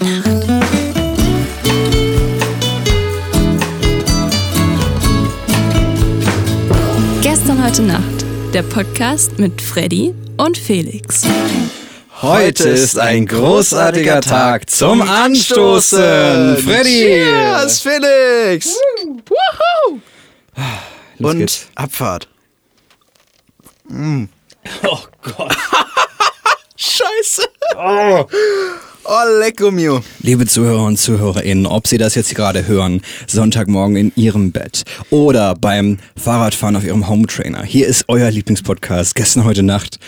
heute Nacht. Gestern heute Nacht. Der Podcast mit Freddy und Felix. Heute ist ein großartiger Tag zum Anstoßen. Freddy! Cheers, Felix! Los Und geht's. Abfahrt. Oh Gott. Scheiße! Oh, lecko mio. Liebe Zuhörer und ZuhörerInnen, ob Sie das jetzt gerade hören, Sonntagmorgen in Ihrem Bett oder beim Fahrradfahren auf Ihrem Hometrainer, hier ist euer Lieblingspodcast, gestern, heute Nacht.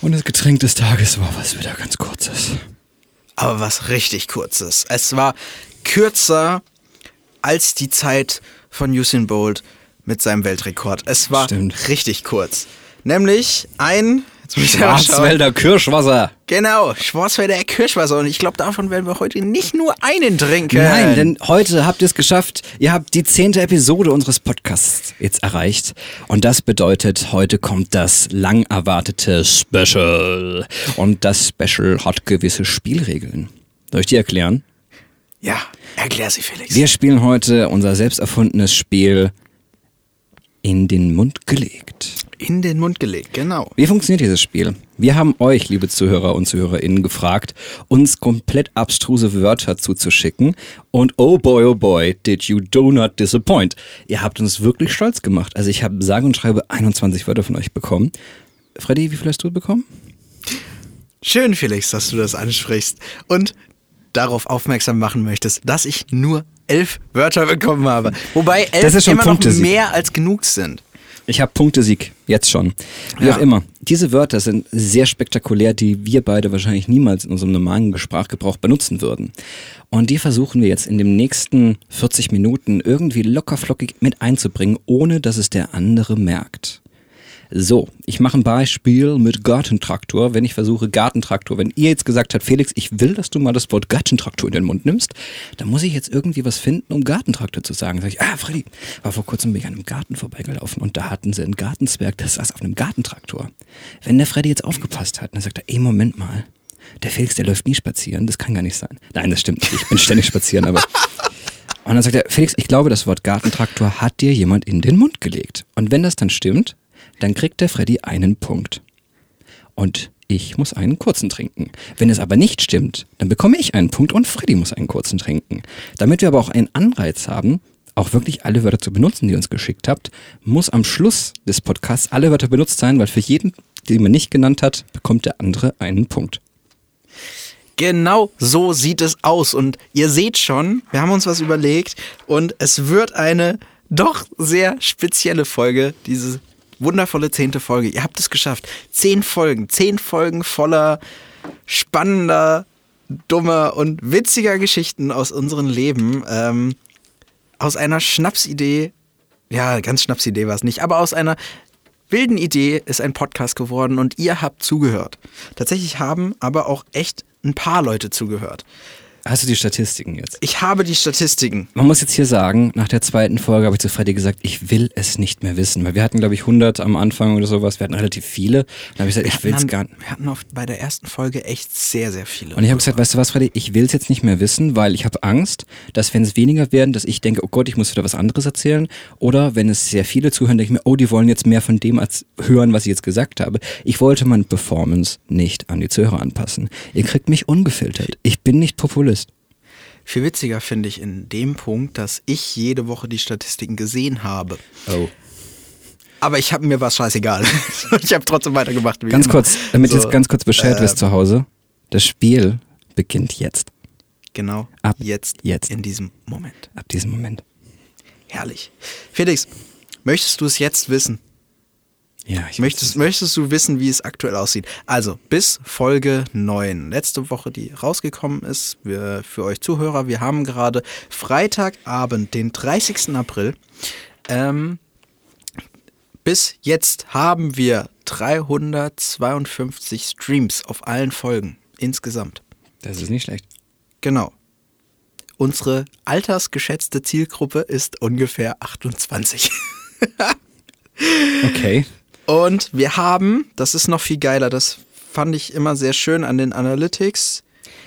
Und das Getränk des Tages war was wieder ganz kurzes. Aber was richtig kurzes. Es war kürzer als die Zeit von Usain Bolt mit seinem Weltrekord. Es war Stimmt. richtig kurz. Nämlich ein... Schwarzwälder Kirschwasser. Genau, Schwarzwälder Kirschwasser. Und ich glaube, davon werden wir heute nicht nur einen trinken. Nein, denn heute habt ihr es geschafft. Ihr habt die zehnte Episode unseres Podcasts jetzt erreicht. Und das bedeutet, heute kommt das lang erwartete Special. Und das Special hat gewisse Spielregeln. Soll ich die erklären? Ja, erklär sie, Felix. Wir spielen heute unser selbst erfundenes Spiel in den Mund gelegt. In den Mund gelegt, genau. Wie funktioniert dieses Spiel? Wir haben euch, liebe Zuhörer und ZuhörerInnen, gefragt, uns komplett abstruse Wörter zuzuschicken. Und oh boy, oh boy, did you do not disappoint. Ihr habt uns wirklich stolz gemacht. Also ich habe sage und schreibe 21 Wörter von euch bekommen. Freddy, wie viel hast du bekommen? Schön, Felix, dass du das ansprichst und darauf aufmerksam machen möchtest, dass ich nur elf Wörter bekommen habe. Wobei elf immer noch mehr als genug sind. Ich habe Punktesieg, jetzt schon. Wie Ja. auch immer. Diese Wörter sind sehr spektakulär, die wir beide wahrscheinlich niemals in unserem normalen Sprachgebrauch benutzen würden. Und die versuchen wir jetzt in den nächsten 40 Minuten irgendwie lockerflockig mit einzubringen, ohne dass es der andere merkt. So, ich mache ein Beispiel mit Gartentraktor. Wenn ich versuche Gartentraktor, wenn ihr jetzt gesagt habt, Felix, ich will, dass du mal das Wort Gartentraktor in den Mund nimmst, dann muss ich jetzt irgendwie was finden, um Gartentraktor zu sagen. Sag ich, ah, Freddy, war vor kurzem bin ich an einem Garten vorbeigelaufen und da hatten sie einen Gartenzwerg, der saß auf einem Gartentraktor. Wenn der Freddy jetzt aufgepasst hat, dann sagt er, ey, Moment mal. Der Felix, der läuft nie spazieren, das kann gar nicht sein. Nein, das stimmt nicht. Ich bin ständig spazieren, aber und dann sagt er, Felix, ich glaube, das Wort Gartentraktor hat dir jemand in den Mund gelegt. Und wenn das dann stimmt, dann kriegt der Freddy einen Punkt. Und ich muss einen kurzen trinken. Wenn es aber nicht stimmt, dann bekomme ich einen Punkt und Freddy muss einen kurzen trinken. Damit wir aber auch einen Anreiz haben, auch wirklich alle Wörter zu benutzen, die ihr uns geschickt habt, muss am Schluss des Podcasts alle Wörter benutzt sein, weil für jeden, den man nicht genannt hat, bekommt der andere einen Punkt. Genau so sieht es aus. Und ihr seht schon, wir haben uns was überlegt und es wird eine doch sehr spezielle Folge, diese wundervolle zehnte Folge. Ihr habt es geschafft. Zehn Folgen, zehn Folgen voller spannender, dummer und witziger Geschichten aus unserem Leben. Ähm, aus einer Schnapsidee, ja, ganz Schnapsidee war es nicht, aber aus einer wilden Idee ist ein Podcast geworden und ihr habt zugehört. Tatsächlich haben aber auch echt ein paar Leute zugehört. Hast du die Statistiken jetzt? Ich habe die Statistiken. Man muss jetzt hier sagen, nach der zweiten Folge habe ich zu Freddy gesagt, ich will es nicht mehr wissen, weil wir hatten, glaube ich, 100 am Anfang oder sowas, wir hatten relativ viele. Dann habe ich gesagt, ich will es Wir gar nicht. Wir hatten bei der ersten Folge echt sehr, sehr viele. Und ich habe gesagt, weißt du was, Freddy, ich will es jetzt nicht mehr wissen, weil ich habe Angst, dass wenn es weniger werden, dass ich denke, oh Gott, ich muss wieder was anderes erzählen. Oder wenn es sehr viele zuhören, denke ich mir, oh, die wollen jetzt mehr von dem als hören, was ich jetzt gesagt habe. Ich wollte meine Performance nicht an die Zuhörer anpassen. Ihr kriegt mich ungefiltert. Ich bin nicht Populist. Viel witziger finde ich in dem Punkt, dass ich jede Woche die Statistiken gesehen habe. Oh. Aber ich habe mir was scheißegal. ich habe trotzdem weitergemacht. Ganz immer. kurz, damit ihr So, jetzt ganz kurz Bescheid äh, wisst zu Hause. Das Spiel beginnt jetzt. Genau. Ab jetzt. jetzt. In diesem Moment. Ab diesem Moment. Herrlich. Felix, möchtest du es jetzt wissen? Ja, Möchtest, möchtest du wissen, wie es aktuell aussieht? Also, bis Folge 9, letzte Woche, die rausgekommen ist, wir, für euch Zuhörer, wir haben gerade Freitagabend, den 30. April. Ähm, bis jetzt haben wir 352 Streams auf allen Folgen insgesamt. Das ist nicht schlecht. Genau. Unsere altersgeschätzte Zielgruppe ist ungefähr 28. Okay. Und wir haben, das ist noch viel geiler, das fand ich immer sehr schön an den Analytics.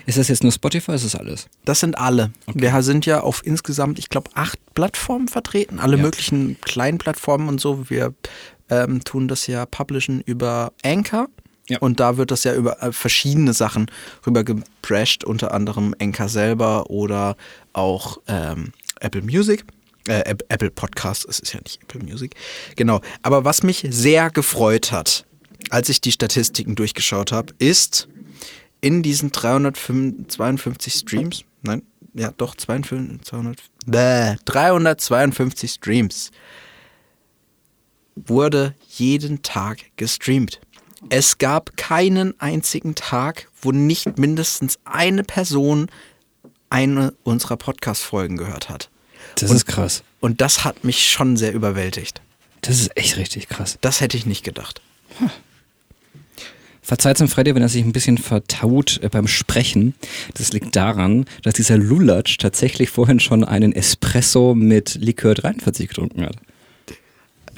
Ist das jetzt nur Spotify? Ist das alles? Das sind alle. Wir sind ja auf insgesamt, ich glaube, acht Plattformen vertreten, alle Ja. möglichen kleinen Plattformen und so. Wir ähm, tun das ja publishen über Anchor. Ja. Und da wird das ja über äh, verschiedene Sachen rüber geprescht, unter anderem Anchor selber oder auch ähm, Apple Music. Äh, App- Apple Podcast, es ist ja nicht Apple Music. Genau. Aber was mich sehr gefreut hat, als ich die Statistiken durchgeschaut habe, ist in diesen 352 Streams, nein, ja doch, 52, 200, bäh, 352 Streams wurde jeden Tag gestreamt. Es gab keinen einzigen Tag, wo nicht mindestens eine Person eine unserer Podcast-Folgen gehört hat. Das Und- ist krass. Und das hat mich schon sehr überwältigt. Das ist echt richtig krass. Das hätte ich nicht gedacht. Verzeiht dem Freddy, wenn er sich ein bisschen vertaut äh, beim Sprechen. Das liegt daran, dass dieser Lulatsch tatsächlich vorhin schon einen Espresso mit Likör 43 getrunken hat.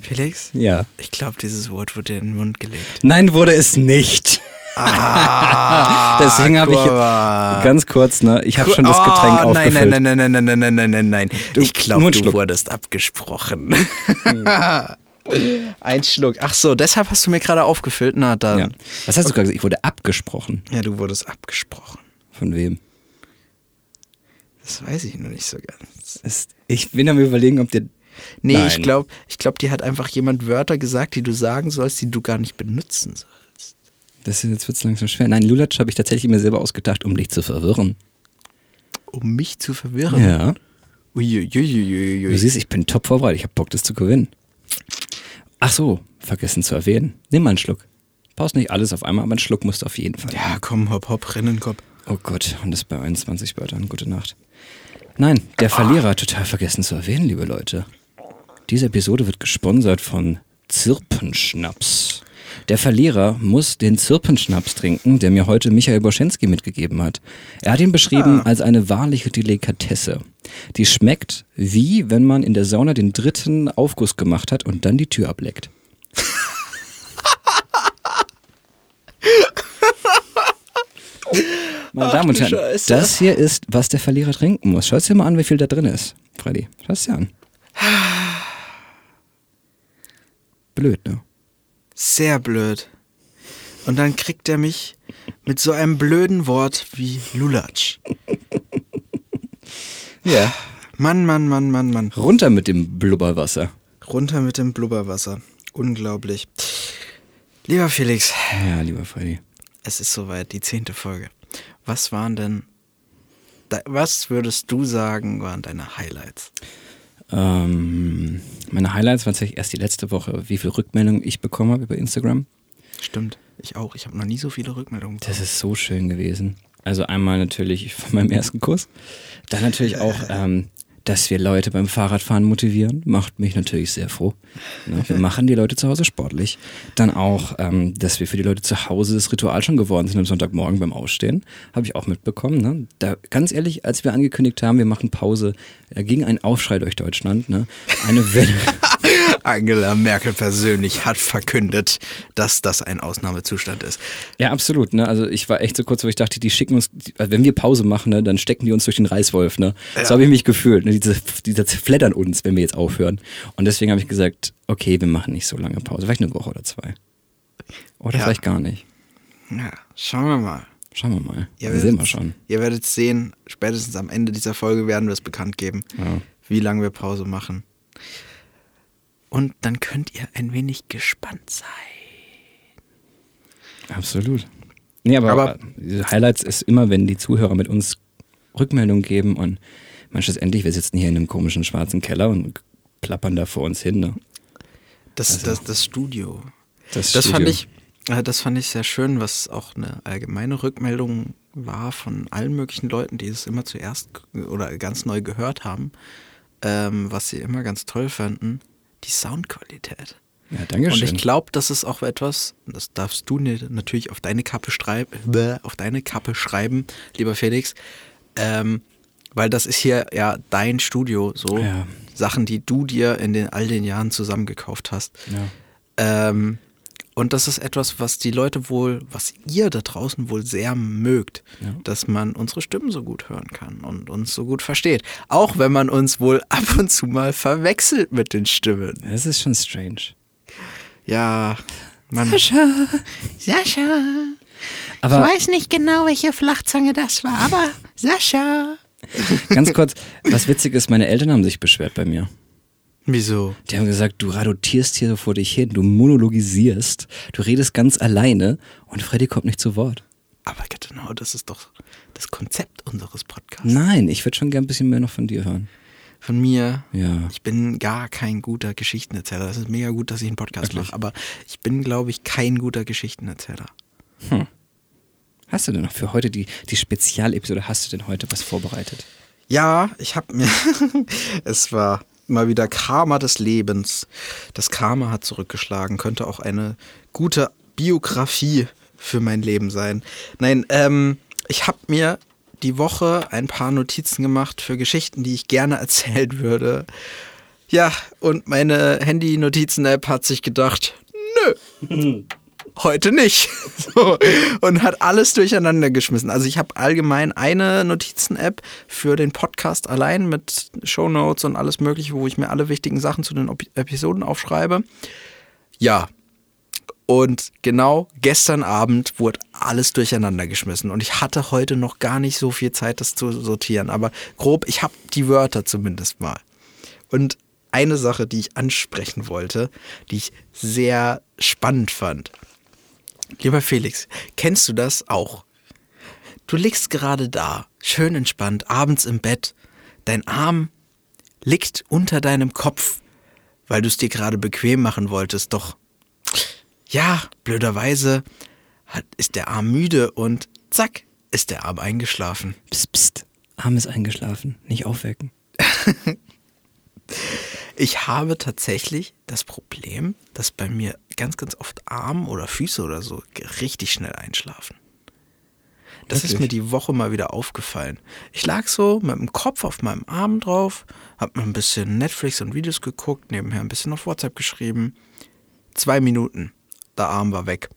Felix? Ja. Ich glaube, dieses Wort wurde in den Mund gelegt. Nein, wurde es nicht. Ah, Deswegen habe ich ganz kurz, ne, ich habe schon das Getränk oh, nein, aufgefüllt. nein, nein, nein, nein, nein, nein, nein, nein, nein. Du- Ich glaube, du wurdest abgesprochen. Ein Schluck. Ach so, deshalb hast du mir gerade aufgefüllt. Na dann. Ja. Was hast du gerade gesagt? Ich wurde abgesprochen. Ja, du wurdest abgesprochen. Von wem? Das weiß ich noch nicht so ganz. Es, ich bin am überlegen, ob dir. Nee, Nein. ich glaube, ich glaub, dir hat einfach jemand Wörter gesagt, die du sagen sollst, die du gar nicht benutzen sollst. Das ist, jetzt wird's langsam schwer. Nein, Lulatsch habe ich tatsächlich mir selber ausgedacht, um dich zu verwirren. Um mich zu verwirren. Ja. Uiuiuiuiui. Du siehst, ich bin top vorbereitet. Ich habe Bock, das zu gewinnen. Ach so, vergessen zu erwähnen. Nimm mal einen Schluck. Brauchst nicht alles auf einmal, aber einen Schluck musst du auf jeden Fall. Ja, komm, hopp, hopp, Rinnenkopf. Oh Gott, und das bei 21 Wörtern. Gute Nacht. Nein, der Verlierer hat total vergessen zu erwähnen, liebe Leute. Diese Episode wird gesponsert von Zirpenschnaps. Der Verlierer muss den Zirpenschnaps trinken, der mir heute Michael Boschenski mitgegeben hat. Er hat ihn beschrieben als eine wahrliche Delikatesse. Die schmeckt wie, wenn man in der Sauna den dritten Aufguss gemacht hat und dann die Tür ableckt. Meine Damen und Herren, Scheiße. das hier ist, was der Verlierer trinken muss. Schau dir mal an, wie viel da drin ist, Freddy. Schau es dir an. Blöd, ne? Sehr blöd. Und dann kriegt er mich mit so einem blöden Wort wie Lulatsch. Ja. Mann, Mann, Mann, Mann, Mann. Runter mit dem Blubberwasser. Runter mit dem Blubberwasser. Unglaublich. Lieber Felix, Ja, lieber Freddy. es ist soweit, die zehnte Folge. Was waren denn, was würdest du sagen, waren deine Highlights? Ähm, meine Highlights waren tatsächlich erst die letzte Woche, wie viel Rückmeldungen ich bekommen habe über Instagram. Stimmt, ich auch. Ich habe noch nie so viele Rückmeldungen. Das ist so schön gewesen. Also einmal natürlich von meinem ersten Kuss. Dann natürlich auch, ähm, dass wir Leute beim Fahrradfahren motivieren, macht mich natürlich sehr froh. Ne? Wir machen die Leute zu Hause sportlich. Dann auch, ähm, dass wir für die Leute zu Hause das Ritual schon geworden sind am Sonntagmorgen beim Ausstehen. Habe ich auch mitbekommen. Ne? Da, ganz ehrlich, als wir angekündigt haben, wir machen Pause, da ging ein Aufschrei durch Deutschland. Ne? Eine Welle. Angela Merkel persönlich hat verkündet, dass das ein Ausnahmezustand ist. Ja, absolut. Ne? Also ich war echt so kurz, wo ich dachte, die schicken uns, also wenn wir Pause machen, ne, dann stecken die uns durch den Reißwolf. Ne? So habe ich mich gefühlt. Ne? Diese, diese zerfleddern uns, wenn wir jetzt aufhören. Und deswegen habe ich gesagt, okay, wir machen nicht so lange Pause. Vielleicht eine Woche oder zwei. Oder Ja. vielleicht gar nicht. Ja, schauen wir mal. Schauen wir mal. Ihr wir sehen wir schon. Ihr werdet sehen, spätestens am Ende dieser Folge werden wir es bekannt geben, Ja. wie lange wir Pause machen. Und dann könnt ihr ein wenig gespannt sein. Absolut. Nee, aber, Aber- diese Highlights ist immer, wenn die Zuhörer mit uns Rückmeldung geben und manches endlich, wir sitzen hier in einem komischen schwarzen Keller und plappern da vor uns hin. Ne? Das, das, das Studio. Das, Das Studio. fand ich, äh, das fand ich sehr schön, was auch eine allgemeine Rückmeldung war von allen möglichen Leuten, die es immer zuerst oder ganz neu gehört haben, ähm, was sie immer ganz toll fanden, die Soundqualität. Ja, danke Und schön. ich glaube, das ist auch etwas, das darfst du natürlich auf deine Kappe schreiben, auf deine Kappe schreiben, lieber Felix, ähm, weil das ist hier ja dein Studio, so Ja. Sachen, die du dir in den all den Jahren zusammengekauft hast. ja. Ähm, Und das ist etwas, was die Leute wohl, was ihr da draußen wohl sehr mögt, dass man unsere Stimmen so gut hören kann und uns so gut versteht. Auch wenn man uns wohl ab und zu mal verwechselt mit den Stimmen. Das ist schon strange. Ja, man. Sascha. Sascha. Aber weiß nicht genau, welche Flachzange das war, aber Sascha. ganz kurz, was witzig ist, meine Eltern haben sich beschwert bei mir. Wieso? Die haben gesagt, du radotierst hier so vor dich hin, du monologisierst, du redest ganz alleine und Freddy kommt nicht zu Wort. Aber genau, das ist doch das Konzept unseres Podcasts. Nein, ich würde schon gern ein bisschen mehr noch von dir hören. Von mir. Ja. Ich bin gar kein guter Geschichtenerzähler. Das ist mega gut, dass ich einen Podcast mache, aber ich bin, glaube ich, kein guter Geschichtenerzähler. Hast du denn noch für heute die, die Spezialepisode, hast du denn heute was vorbereitet? Ja, ich habe mir. es war mal wieder Karma des Lebens. Das Karma hat zurückgeschlagen. Könnte auch eine gute Biografie für mein Leben sein. Nein, ähm, ich habe mir die Woche ein paar Notizen gemacht für Geschichten, die ich gerne erzählen würde. Ja, und meine Handy-Notizen-App hat sich gedacht, nö, heute nicht. So, und hat alles durcheinander geschmissen. Also ich habe allgemein eine Notizen-App für den Podcast allein mit Shownotes und alles mögliche, wo ich mir alle wichtigen Sachen zu den Op Episoden aufschreibe. Ja. Und genau gestern Abend wurde alles durcheinander geschmissen. Und ich hatte heute noch gar nicht so viel Zeit, das zu sortieren. Aber grob, ich habe die Wörter zumindest mal. Und eine Sache, die ich ansprechen wollte, die ich sehr spannend fand. Lieber Felix, kennst du das auch? Du liegst gerade da, schön entspannt, abends im Bett. Dein Arm liegt unter deinem Kopf, weil du es dir gerade bequem machen wolltest. Doch, ja, blöderweise hat, ist der Arm müde und zack, ist der Arm eingeschlafen. Psst, psst, Arm ist eingeschlafen, nicht aufwecken. Ich habe tatsächlich das Problem, dass bei mir ganz, ganz oft Arm oder Füße oder so richtig schnell einschlafen. Das ist Wirklich? mir die Woche mal wieder aufgefallen. Ich lag so mit dem Kopf auf meinem Arm drauf, hab mir ein bisschen Netflix und Videos geguckt, nebenher ein bisschen auf WhatsApp geschrieben. Zwei Minuten, der Arm war weg.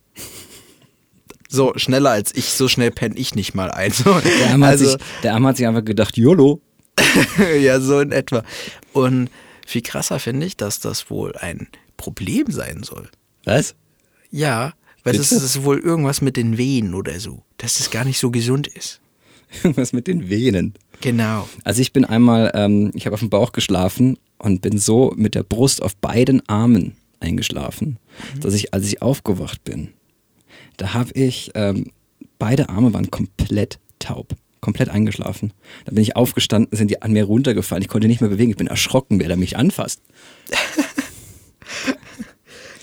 So, schneller als ich, so schnell penne ich nicht mal ein. So, Der Arm, hat also- sich, der Arm hat sich einfach gedacht, YOLO. ja, so in etwa. Und viel krasser finde ich, dass das wohl ein Problem sein soll. Was? Ja, weil es Bitte? ist wohl irgendwas mit den Venen oder so, dass es gar nicht so gesund ist. Was mit den Venen? Genau. Also ich bin einmal, ähm, ich habe auf dem Bauch geschlafen und bin so mit der Brust auf beiden Armen eingeschlafen, dass ich, als ich aufgewacht bin, da habe ich, ähm, beide Arme waren komplett taub, komplett eingeschlafen. Da bin ich aufgestanden, sind die an mir runtergefallen, ich konnte nicht mehr bewegen, ich bin erschrocken, wer da mich anfasst.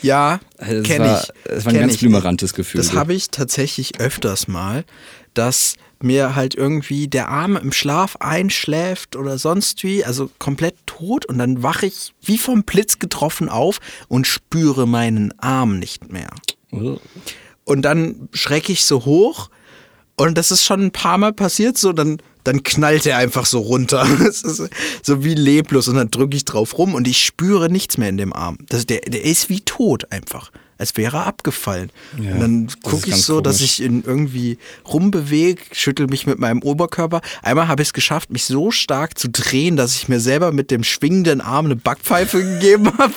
Ja, Also kenne war- ich. es war ein ganz blümerantes Gefühl, Das habe ich tatsächlich öfters mal, dass mir halt irgendwie der Arm im Schlaf einschläft oder sonst wie, also komplett tot und dann wache ich wie vom Blitz getroffen auf und spüre meinen Arm nicht mehr. Und dann schrecke ich so hoch und das ist schon ein paar Mal passiert, so dann, dann knallt er einfach so runter. Es ist so wie leblos und dann drücke ich drauf rum und ich spüre nichts mehr in dem Arm. Das, der, der ist wie tot einfach. Als wäre er abgefallen. Ja, und dann das gucke ich so, dass komisch. ich ihn irgendwie rumbewege, schüttel mich mit meinem Oberkörper. Einmal habe ich es geschafft, mich so stark zu drehen, dass ich mir selber mit dem schwingenden Arm eine Backpfeife gegeben habe.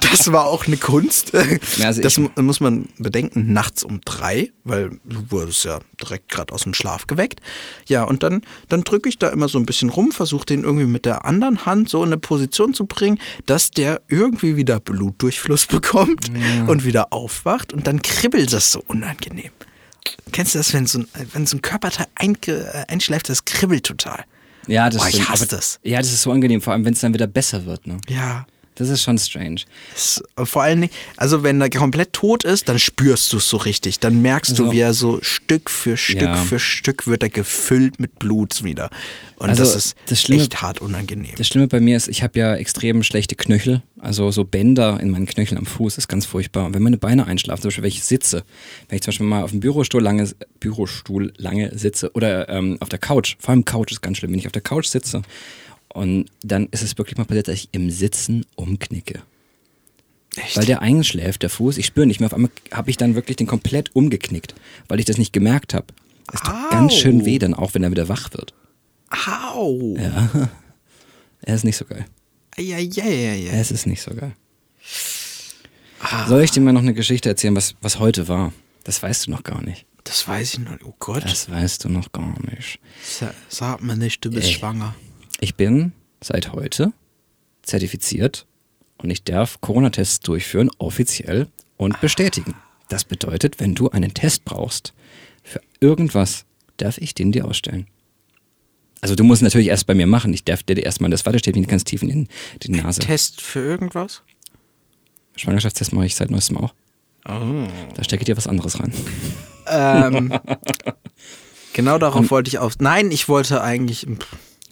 Das war auch eine Kunst. Ja, also das muss man bedenken, nachts um drei, weil du wurdest ja direkt gerade aus dem Schlaf geweckt. Ja, und dann, dann drücke ich da immer so ein bisschen rum, versuche den irgendwie mit der anderen Hand so in eine Position zu bringen, dass der irgendwie wieder Blutdurchfluss bekommt und wieder aufwacht und dann kribbelt das so unangenehm. Kennst du das, wenn so ein, wenn so ein Körperteil äh, einschläft, das kribbelt total. Ja, das Boah, ich hasse das. Ja, das ist so angenehm, vor allem wenn es dann wieder besser wird. Ne? Ja. Das ist schon strange. Es- Vor allen Dingen, also wenn er komplett tot ist, dann spürst du es so richtig. Dann merkst du, Also- wie er so Stück für Stück Ja. für Stück wird er gefüllt mit Blut wieder. Und Also, das ist das Schlimme- echt hart unangenehm. Das Schlimme bei mir ist, ich habe ja extrem schlechte Knöchel, also so Bänder in meinen Knöcheln am Fuß, ist ganz furchtbar. Und wenn meine Beine einschlafen, zum Beispiel wenn ich sitze, wenn ich zum Beispiel mal auf dem Bürostuhl lange, Bürostuhl lange sitze oder ähm, auf der Couch, vor allem Couch ist ganz schlimm, wenn ich auf der Couch sitze und dann ist es wirklich mal passiert, dass ich im Sitzen umknicke. Echt? weil der einschläft, der Fuß. Ich spüre nicht mehr. Auf einmal habe ich dann wirklich den komplett umgeknickt, weil ich das nicht gemerkt habe. Es tut ganz schön weh dann auch, wenn er wieder wach wird. Au. Er ist nicht so geil. Eieieiei. Es ist nicht so geil. Ah. Soll ich dir mal noch eine Geschichte erzählen, was, was heute war? Das weißt du noch gar nicht. Das weiß ich noch. Oh Gott. Das weißt du noch gar nicht. Sa- Sag mir nicht, du bist Ey. schwanger. Ich bin seit heute zertifiziert und ich darf Corona-Tests durchführen, offiziell und bestätigen. Das bedeutet, wenn du einen Test brauchst für irgendwas, darf ich den dir ausstellen. Also du musst natürlich erst bei mir machen. Ich darf dir erstmal das Wattestäbchen ganz tief in die Nase. Test für irgendwas? Schwangerschaftstest mache ich seit neuestem auch. Oh. Da stecke ich dir was anderes rein. Ähm, genau darauf wollte ich auf. Nein, ich wollte eigentlich Ich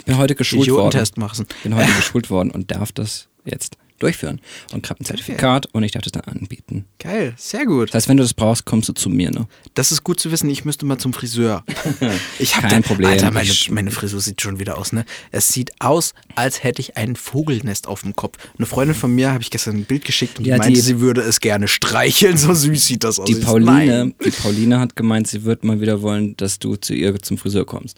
bin heute geschult worden. Machen. bin heute geschult worden und darf das jetzt durchführen. Und habe ein Zertifikat und ich darf das dann anbieten. Geil, sehr gut. Das heißt, wenn du das brauchst, kommst du zu mir, ne? Das ist gut zu wissen, ich müsste mal zum Friseur. Ich hab Kein da, Problem. Alter, meine, meine Frisur sieht schon wieder aus, ne? Es sieht aus, als hätte ich ein Vogelnest auf dem Kopf. Eine Freundin von mir habe ich gestern ein Bild geschickt und Ja, die meinte, die- sie würde es gerne streicheln. So süß sieht das aus. Die Pauline, die Pauline hat gemeint, sie wird mal wieder wollen, dass du zu ihr zum Friseur kommst.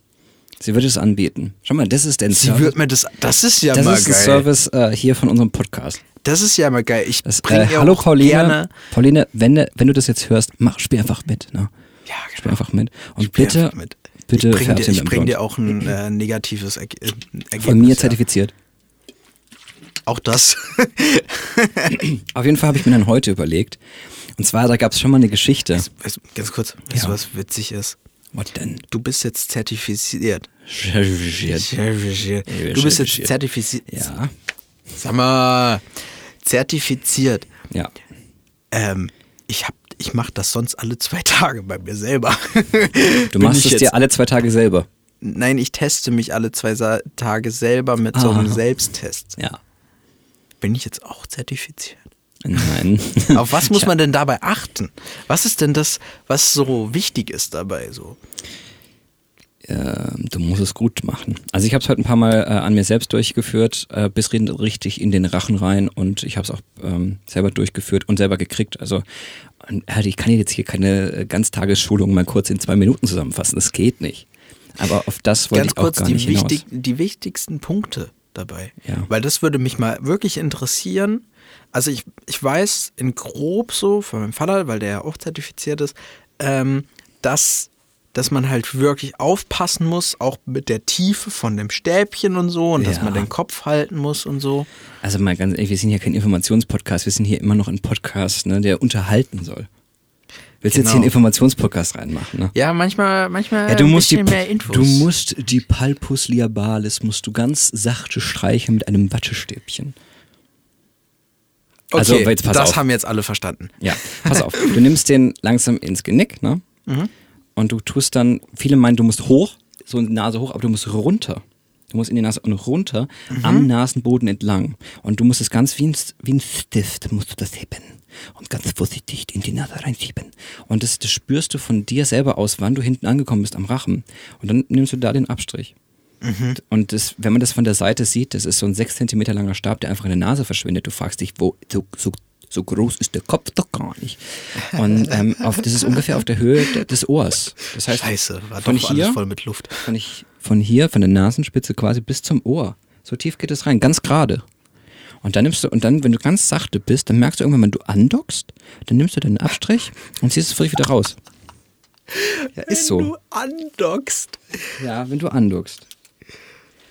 Sie wird es anbieten. Schau mal, das ist der Sie Service. wird mir das. Das ist ja das mal ist ein geil. Service äh, hier von unserem Podcast. Das ist ja mal geil. Ich Das, bringe äh, hallo Pauline. gerne. Pauline, wenn, du- wenn du das jetzt hörst, mach, spiel einfach mit. Ne? Ja, Spiel genau. einfach mit. Und Spiel bitte, mit. bitte ich bringe dir, ich bring dir auch ein äh, negatives Erge äh, Ergebnis. Von mir ja. zertifiziert. Auch das. Auf jeden Fall habe ich mir dann heute überlegt. Und zwar, da gab es schon mal eine Geschichte. weißt, du, ganz kurz, weißt Ja. du, was witzig ist? Was denn? Du bist jetzt zertifiziert. Zertifiziert. Du bist jetzt zertifiziert. Ja. Sag mal, zertifiziert. Ja. Ähm, ich hab, ich mache das sonst alle zwei Tage bei mir selber. Du machst es dir alle zwei Tage selber. Nein, ich teste mich alle zwei Tage selber mit so einem Ah. Selbsttest. Ja. Bin ich jetzt auch zertifiziert? Nein. Auf was muss man denn dabei achten? Was ist denn das, was so wichtig ist dabei? So? Ähm, du musst es gut machen. Also ich habe es heute ein paar Mal äh, an mir selbst durchgeführt, äh, bis richtig in den Rachen rein und ich habe es auch ähm, selber durchgeführt und selber gekriegt. Also äh, ich kann jetzt hier keine äh, Ganztagesschulung mal kurz in zwei Minuten zusammenfassen. Das geht nicht. Aber auf das wollte Ganz ich auch kurz gar die, nicht hinaus. wichtig, die wichtigsten Punkte dabei. Ja. Weil das würde mich mal wirklich interessieren. Also ich, ich weiß in grob so von meinem Vater, weil der ja auch zertifiziert ist, ähm, dass, dass man halt wirklich aufpassen muss, auch mit der Tiefe von dem Stäbchen und so und dass Ja. man den Kopf halten muss und so. Also mal ganz ehrlich, wir sind hier kein Informationspodcast, wir sind hier immer noch ein Podcast, ne, der unterhalten soll. Willst du jetzt hier Genau. einen Informationspodcast reinmachen, ne? Ja, manchmal, manchmal Ja, du musst, die, mehr Infos. du musst die Palpus liabalis musst du ganz sachte streichen mit einem Wattestäbchen. okay, also, jetzt pass das auf. haben jetzt alle verstanden. Ja, pass auf. Du nimmst den langsam ins Genick, ne? Mhm. Und du tust dann, viele meinen, du musst hoch, so die Nase hoch, aber du musst runter. Du musst in die Nase und runter Mhm. am Nasenboden entlang. Und du musst es ganz wie ein, wie ein Stift, musst du das heben. Und ganz vorsichtig in die Nase reinschieben. Und das, das spürst du von dir selber aus, wann du hinten angekommen bist am Rachen. Und dann nimmst du da den Abstrich. Mhm. Und das, wenn man das von der Seite sieht, das ist so ein sechs Zentimeter langer Stab, der einfach in der Nase verschwindet. Du fragst dich, wo so, so, so groß ist der Kopf doch gar nicht. Und ähm, auf, das ist ungefähr auf der Höhe de- des Ohrs. Das heißt, Scheiße, war von doch hier, alles voll mit Luft. von, ich, von hier, von der Nasenspitze quasi bis zum Ohr. So tief geht es rein, ganz gerade. Und dann nimmst du, und dann, wenn du ganz sachte bist, dann merkst du irgendwann, wenn du andockst, dann nimmst du deinen Abstrich und ziehst es frisch wieder raus. Ja, ist so. Du andockst. Ja, wenn du andockst.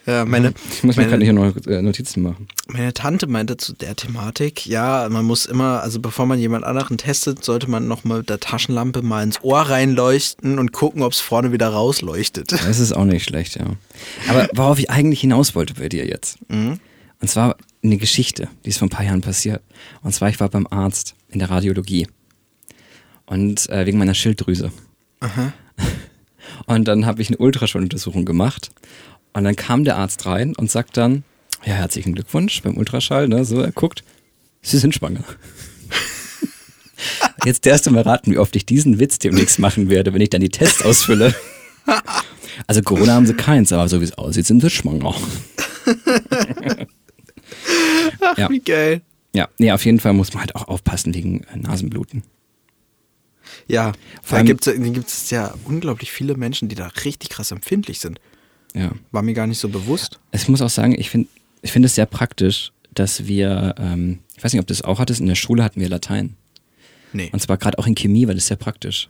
Ja, meine, Ich muss mir gerade hier noch äh, Notizen machen. meine Tante meinte zu der Thematik, ja, man muss immer, also bevor man jemand anderen testet, sollte man nochmal mit der Taschenlampe mal ins Ohr reinleuchten und gucken, ob es vorne wieder rausleuchtet. Das ist auch nicht schlecht, ja. Aber worauf ich eigentlich hinaus wollte bei dir jetzt. Und zwar eine Geschichte, die ist vor ein paar Jahren passiert. Und zwar, ich war beim Arzt in der Radiologie. Und äh, wegen meiner Schilddrüse. Und dann habe ich eine Ultraschalluntersuchung gemacht. Und dann kam der Arzt rein und sagt dann, ja, herzlichen Glückwunsch beim Ultraschall, ne? So, er guckt, Sie sind schwanger. Jetzt darfst du mal raten, wie oft ich diesen Witz demnächst machen werde, wenn ich dann die Tests ausfülle. Also Corona haben sie keins, aber so wie es aussieht, sind sie schwanger. Ach, Ja. wie geil. Ja, nee, auf jeden Fall muss man halt auch aufpassen wegen äh, Nasenbluten. Ja, Vor da allem- gibt es ja unglaublich viele Menschen, die da richtig krass empfindlich sind. Ja. War mir gar nicht so bewusst. Ich muss auch sagen, ich finde ich find es sehr praktisch, dass wir, ähm, ich weiß nicht, ob du das auch hattest, in der Schule hatten wir Latein. Nee. Und zwar gerade auch in Chemie, weil das sehr praktisch.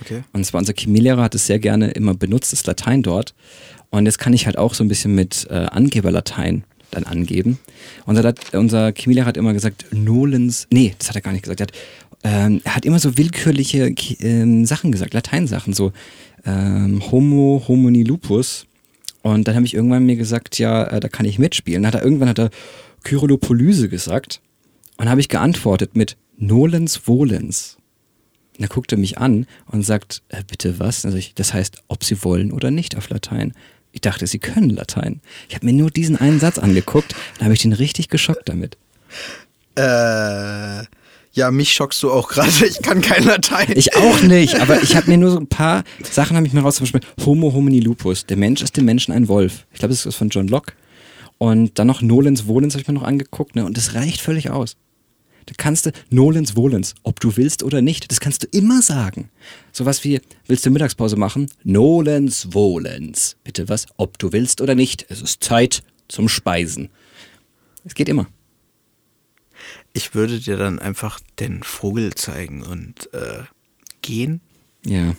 Okay. Und zwar unser Chemielehrer hat es sehr gerne immer benutzt, das Latein dort. Und jetzt kann ich halt auch so ein bisschen mit äh, Angeberlatein dann angeben. Unser, unser Chemielehrer hat immer gesagt, Nolens, nee, das hat er gar nicht gesagt. Er hat, ähm, er hat immer so willkürliche ähm, Sachen gesagt, Lateinsachen, so ähm, Homo homini lupus. Und dann habe ich irgendwann mir gesagt, ja, äh, da kann ich mitspielen. Dann hat er irgendwann hat er Kyrilopolyse gesagt. Und habe ich geantwortet mit Nolens volens. Und er guckte mich an und sagt, äh, bitte was? Also ich, das heißt, ob sie wollen oder nicht auf Latein. Ich dachte, sie können Latein. Ich habe mir nur diesen einen Satz angeguckt, dann habe ich den richtig geschockt damit. Äh, ja, mich schockst du auch gerade. Ich kann kein Latein. Ich auch nicht, aber ich habe mir nur so ein paar Sachen habe ich mir raus, zum Beispiel Homo homini lupus. Der Mensch ist dem Menschen ein Wolf. Ich glaube, das ist von John Locke. Und dann noch Nolens Volens habe ich mir noch angeguckt, ne? Und das reicht völlig aus. Da kannst du Nolens Volens, ob du willst oder nicht, das kannst du immer sagen. Sowas wie, willst du Mittagspause machen? Nolens Volens. Bitte was? Ob du willst oder nicht. Es ist Zeit zum Speisen. Es geht immer. Ich würde dir dann einfach den Vogel zeigen und äh, gehen. Ja.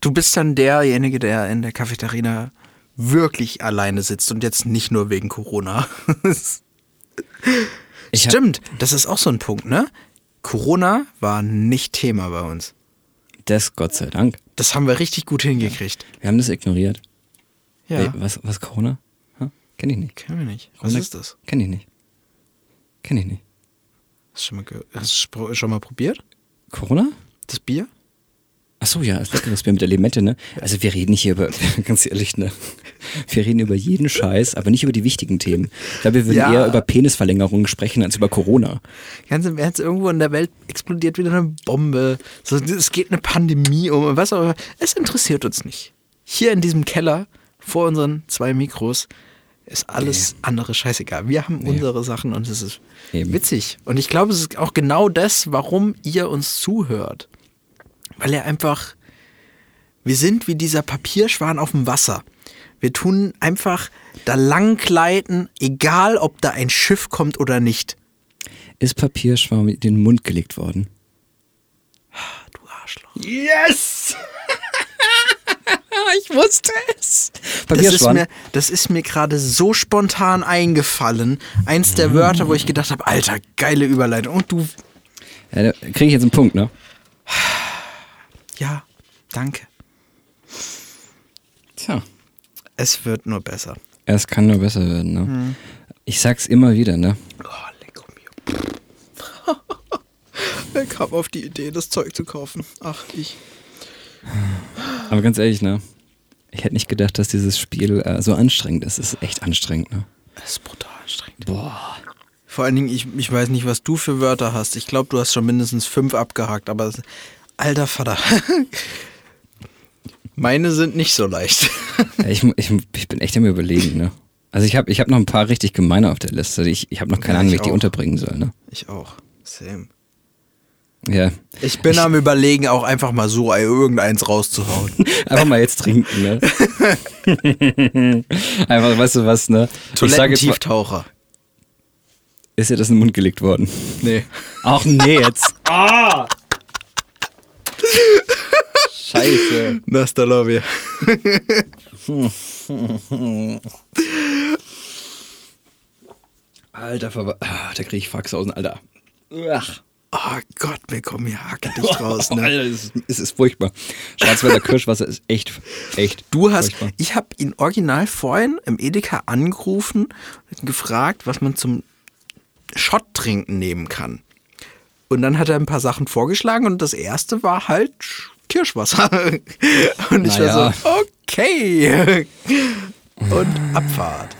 Du bist dann derjenige, der in der Cafeteria wirklich alleine sitzt und jetzt nicht nur wegen Corona. Ich Stimmt, das ist auch so ein Punkt, ne? Corona war nicht Thema bei uns. Das Gott sei Dank. Das haben wir richtig gut hingekriegt. Wir haben das ignoriert. Ja, Ey, was, was Corona? Hm? Kenn ich nicht. kennen wir nicht. Was Corona- ist das? Kenn ich nicht. Kenn ich nicht. Hast du schon mal, hast du schon mal probiert? Corona? Das Bier? Ach so, ja, das leckeres Bier mit der Limette, ne? Also wir reden hier über, ganz ehrlich, ne? Wir reden über jeden Scheiß, aber nicht über die wichtigen Themen. Ich glaube, wir würden Ja. eher über Penisverlängerungen sprechen als über Corona. Ganz im Ernst, irgendwo in der Welt explodiert wieder eine Bombe. So, es geht eine Pandemie um und was auch immer. Es interessiert uns nicht. Hier in diesem Keller vor unseren zwei Mikros ist alles andere scheißegal. Wir haben unsere Sachen und es ist Eben. witzig. Und ich glaube, es ist auch genau das, warum ihr uns zuhört. Weil er einfach, wir sind wie dieser Papierschwan auf dem Wasser. Wir tun einfach da lang gleiten, egal ob da ein Schiff kommt oder nicht. Ist Papierschwamm in den Mund gelegt worden? Du Arschloch. Yes! ich wusste es. Das ist Papierschwamm. mir, das ist mir gerade so spontan eingefallen. Eins der Wörter, wo ich gedacht habe, Alter, geile Überleitung. Und du, Ja, da kriege ich jetzt einen Punkt, ne? Ja, danke. Tja. Es wird nur besser. Es kann nur besser werden, ne? Hm. Ich sag's immer wieder, ne? Oh, lecker mir. Wer kam auf die Idee, das Zeug zu kaufen? Ach, ich. Aber ganz ehrlich, ne? Ich hätte nicht gedacht, dass dieses Spiel äh, so anstrengend ist. Es ist echt anstrengend, ne? Es ist brutal anstrengend. Boah. Vor allen Dingen, ich, ich weiß nicht, was du für Wörter hast. Ich glaube, du hast schon mindestens fünf abgehakt, aber es- alter Vater. Meine sind nicht so leicht. Ja, ich, ich, ich bin echt am überlegen, ne? Also ich habe ich hab noch ein paar richtig gemeine auf der Liste. Ich, ich habe noch keine Ja, Ahnung, wie ich ich die unterbringen soll, ne? Ich auch. Same. Ja. Ich bin am überlegen, auch einfach mal so irgendeins rauszuhauen. Einfach mal jetzt trinken, ne? Einfach, weißt du was, ne? Ich Toilettentieftaucher. ist dir das in den Mund gelegt worden? Nee. Ach nee, jetzt. Ah! Scheiße. Nasta Lobby. Alter, Verwa ah, da krieg ich Faxhausen, Alter. Ach. Oh Gott, wir kommen hier hackedicht raus. Ne? Alter, es ist, es ist furchtbar. Schwarzwälder Kirschwasser ist echt, echt. Du hast, furchtbar. ich habe ihn original vorhin im Edeka angerufen und gefragt, was man zum Shot trinken nehmen kann. Und dann hat er ein paar Sachen vorgeschlagen und das erste war halt Kirschwasser. Und ich Naja. war so, okay. Und Abfahrt.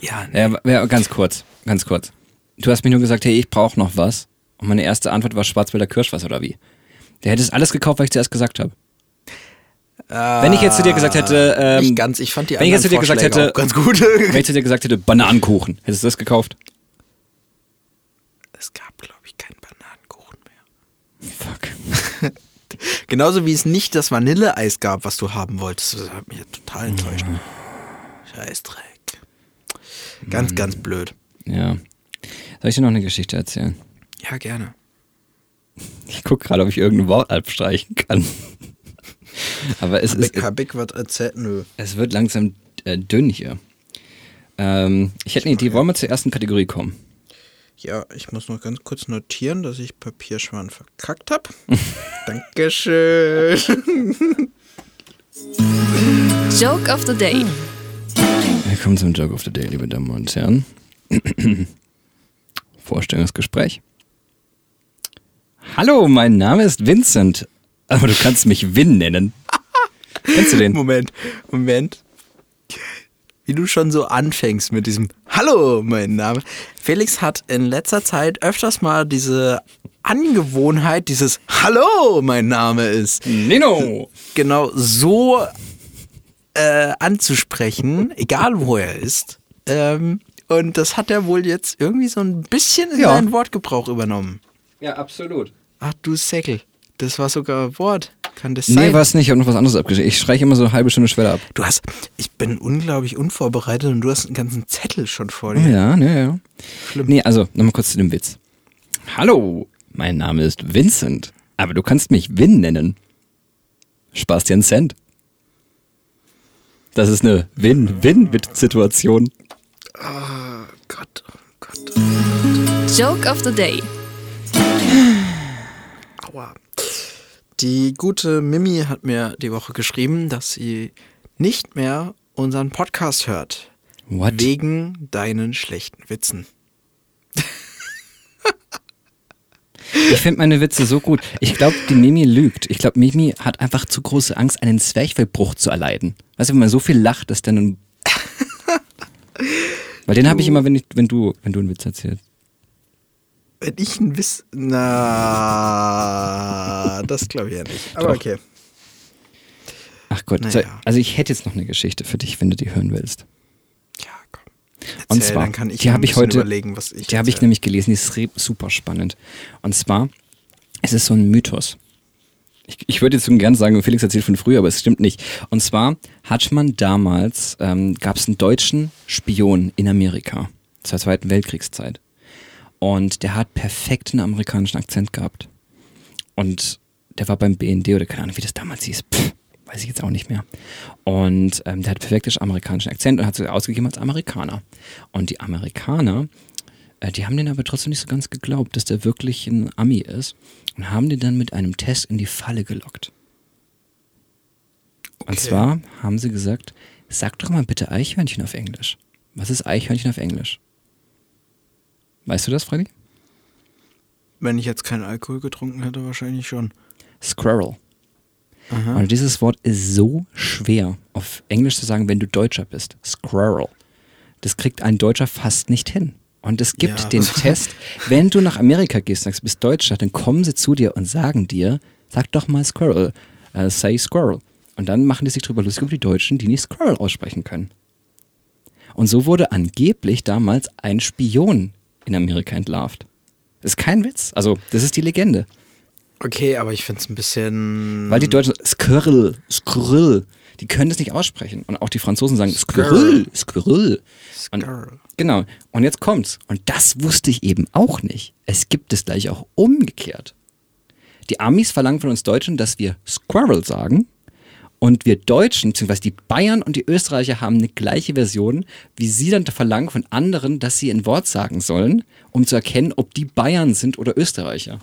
Ja, nee. Ja, ja, ganz kurz, ganz kurz. Du hast mir nur gesagt, hey, ich brauche noch was. Und meine erste Antwort war Schwarzwälder Kirschwasser oder wie? Der hätte es alles gekauft, was ich zuerst gesagt habe. Wenn ich jetzt zu dir gesagt hätte, ähm, nicht ganz, ich fand die wenn ich jetzt zu dir gesagt hätte, ganz gut. wenn ich zu dir gesagt hätte, Bananenkuchen, hättest du das gekauft? es gab, glaube ich, keinen Bananenkuchen mehr. Fuck. Genauso wie es nicht das Vanilleeis gab, was du haben wolltest. Das hat mich total enttäuscht. Scheißdreck. Ganz, ganz blöd. Ja. Soll ich dir noch eine Geschichte erzählen? Ja, gerne. Ich gucke gerade, ob ich irgendein Wort abstreichen kann. Aber es, Hab ist, ich, hab ich was erzählt? Nö. es wird langsam äh, dünn hier. Ähm, ich hätte eine Idee. Wollen wir zur ersten Kategorie kommen? Ja, ich muss noch ganz kurz notieren, dass ich Papierschwan verkackt habe. Dankeschön. Joke of the Day. Willkommen zum Joke of the Day, liebe Damen und Herren. Vorstellungsgespräch. Hallo, mein Name ist Vincent, aber du kannst mich Vin nennen. Kennst du den? Moment, Moment. Wie du schon so anfängst mit diesem Hallo, mein Name. Felix hat in letzter Zeit öfters mal diese Angewohnheit, dieses Hallo, mein Name ist. Nino! Genau so äh, anzusprechen, egal wo er ist. Ähm, und das hat er wohl jetzt irgendwie so ein bisschen in Ja. seinen Wortgebrauch übernommen. Ja, absolut. Ach du Säckel, das war sogar ein Wort. Kann das sein? Nee, war es nicht. Ich habe noch was anderes abgeschrieben. Ich streiche immer so eine halbe Stunde Schwelle ab. Du hast, ich bin unglaublich unvorbereitet und du hast einen ganzen Zettel schon vor dir. ja, ne, ja. Schlimm. Nee, also, nochmal kurz zu dem Witz. Hallo, mein Name ist Vincent, aber du kannst mich Vin nennen. Sparst dir einen Cent. Das ist eine Win-Win-Situation. Oh Gott, oh Gott. Joke of the Day. Aua. Die gute Mimi hat mir die Woche geschrieben, dass sie nicht mehr unseren Podcast hört. What? Wegen deinen schlechten Witzen. Ich finde meine Witze so gut. Ich glaube, die Mimi lügt. Ich glaube, Mimi hat einfach zu große Angst, einen Zwerchfellbruch zu erleiden. Weißt du, wenn man so viel lacht, dass dann ein Weil den habe ich immer, wenn, ich, wenn, du, wenn du einen Witz erzählst. Wenn ich ein Wiss. Na, das glaube ich ja nicht. Aber Doch. okay. Ach Gott, Naja. so, also ich hätte jetzt noch eine Geschichte für dich, wenn du die hören willst. Ja, komm. Erzähl, Und zwar, dann kann ich die habe ich heute, überlegen, was ich die habe ich nämlich gelesen, die ist super spannend. Und zwar, es ist so ein Mythos. Ich, ich würde jetzt so gern sagen, Felix erzählt von früher, aber es stimmt nicht. Und zwar hat man damals, ähm, gab es einen deutschen Spion in Amerika zur Zweiten Weltkriegszeit. Und der hat perfekten amerikanischen Akzent gehabt. Und der war beim BND oder keine Ahnung, wie das damals hieß. Pff, weiß ich jetzt auch nicht mehr. Und ähm, der hat perfekten amerikanischen Akzent und hat sich ausgegeben als Amerikaner. Und die Amerikaner, äh, die haben den aber trotzdem nicht so ganz geglaubt, dass der wirklich ein Ami ist und haben den dann mit einem Test in die Falle gelockt. Und Okay. zwar haben sie gesagt, sag doch mal bitte Eichhörnchen auf Englisch. Was ist Eichhörnchen auf Englisch? Weißt du das, Freddy? Wenn ich jetzt keinen Alkohol getrunken hätte, wahrscheinlich schon. Squirrel. Aha. Und dieses Wort ist so schwer auf Englisch zu sagen, wenn du Deutscher bist. Squirrel. Das kriegt ein Deutscher fast nicht hin. Und es gibt Ja. den Test, wenn du nach Amerika gehst und sagst, du bist Deutscher, dann kommen sie zu dir und sagen dir, sag doch mal Squirrel, äh, say Squirrel. Und dann machen die sich drüber lustig über die Deutschen, die nicht Squirrel aussprechen können. Und so wurde angeblich damals ein Spion in Amerika entlarvt. Das ist kein Witz. Also, das ist die Legende. Okay, aber ich finde es ein bisschen. Weil die Deutschen Squirrel, Squirrel, die können das nicht aussprechen. Und auch die Franzosen sagen Squirrel, Squirrel. Squirrel. genau. Und jetzt kommt's. Und das wusste ich eben auch nicht. Es gibt es gleich auch umgekehrt. Die Amis verlangen von uns Deutschen, dass wir Squirrel sagen. Und wir Deutschen, beziehungsweise die Bayern und die Österreicher haben eine gleiche Version, wie sie dann verlangen von anderen, dass sie ein Wort sagen sollen, um zu erkennen, ob die Bayern sind oder Österreicher.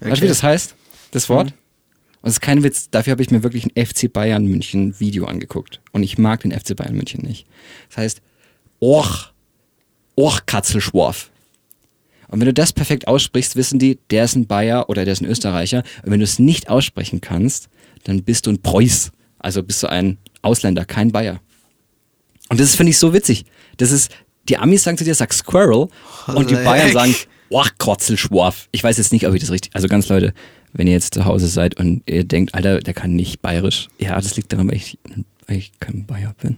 Weißt du, wie das heißt? Das Wort? Und es ist kein Witz, dafür habe ich mir wirklich ein FC Bayern München Video angeguckt. Und ich mag den FC Bayern München nicht. Das heißt, Och, Och Katzelschworf. Und wenn du das perfekt aussprichst, wissen die, der ist ein Bayer oder der ist ein Österreicher. Und wenn du es nicht aussprechen kannst, dann bist du ein Preuß. Also bist du ein Ausländer, kein Bayer. Und das ist, finde ich, so witzig. Das ist, die Amis sagen zu dir, sag Squirrel. Und die. Bayern sagen, Och, Krotzelschworf. Ich weiß jetzt nicht, ob ich das richtig, also ganz Leute, wenn ihr jetzt zu Hause seid und ihr denkt, Alter, der kann nicht bayerisch. Ja, das liegt daran, weil ich, weil ich kein Bayer bin.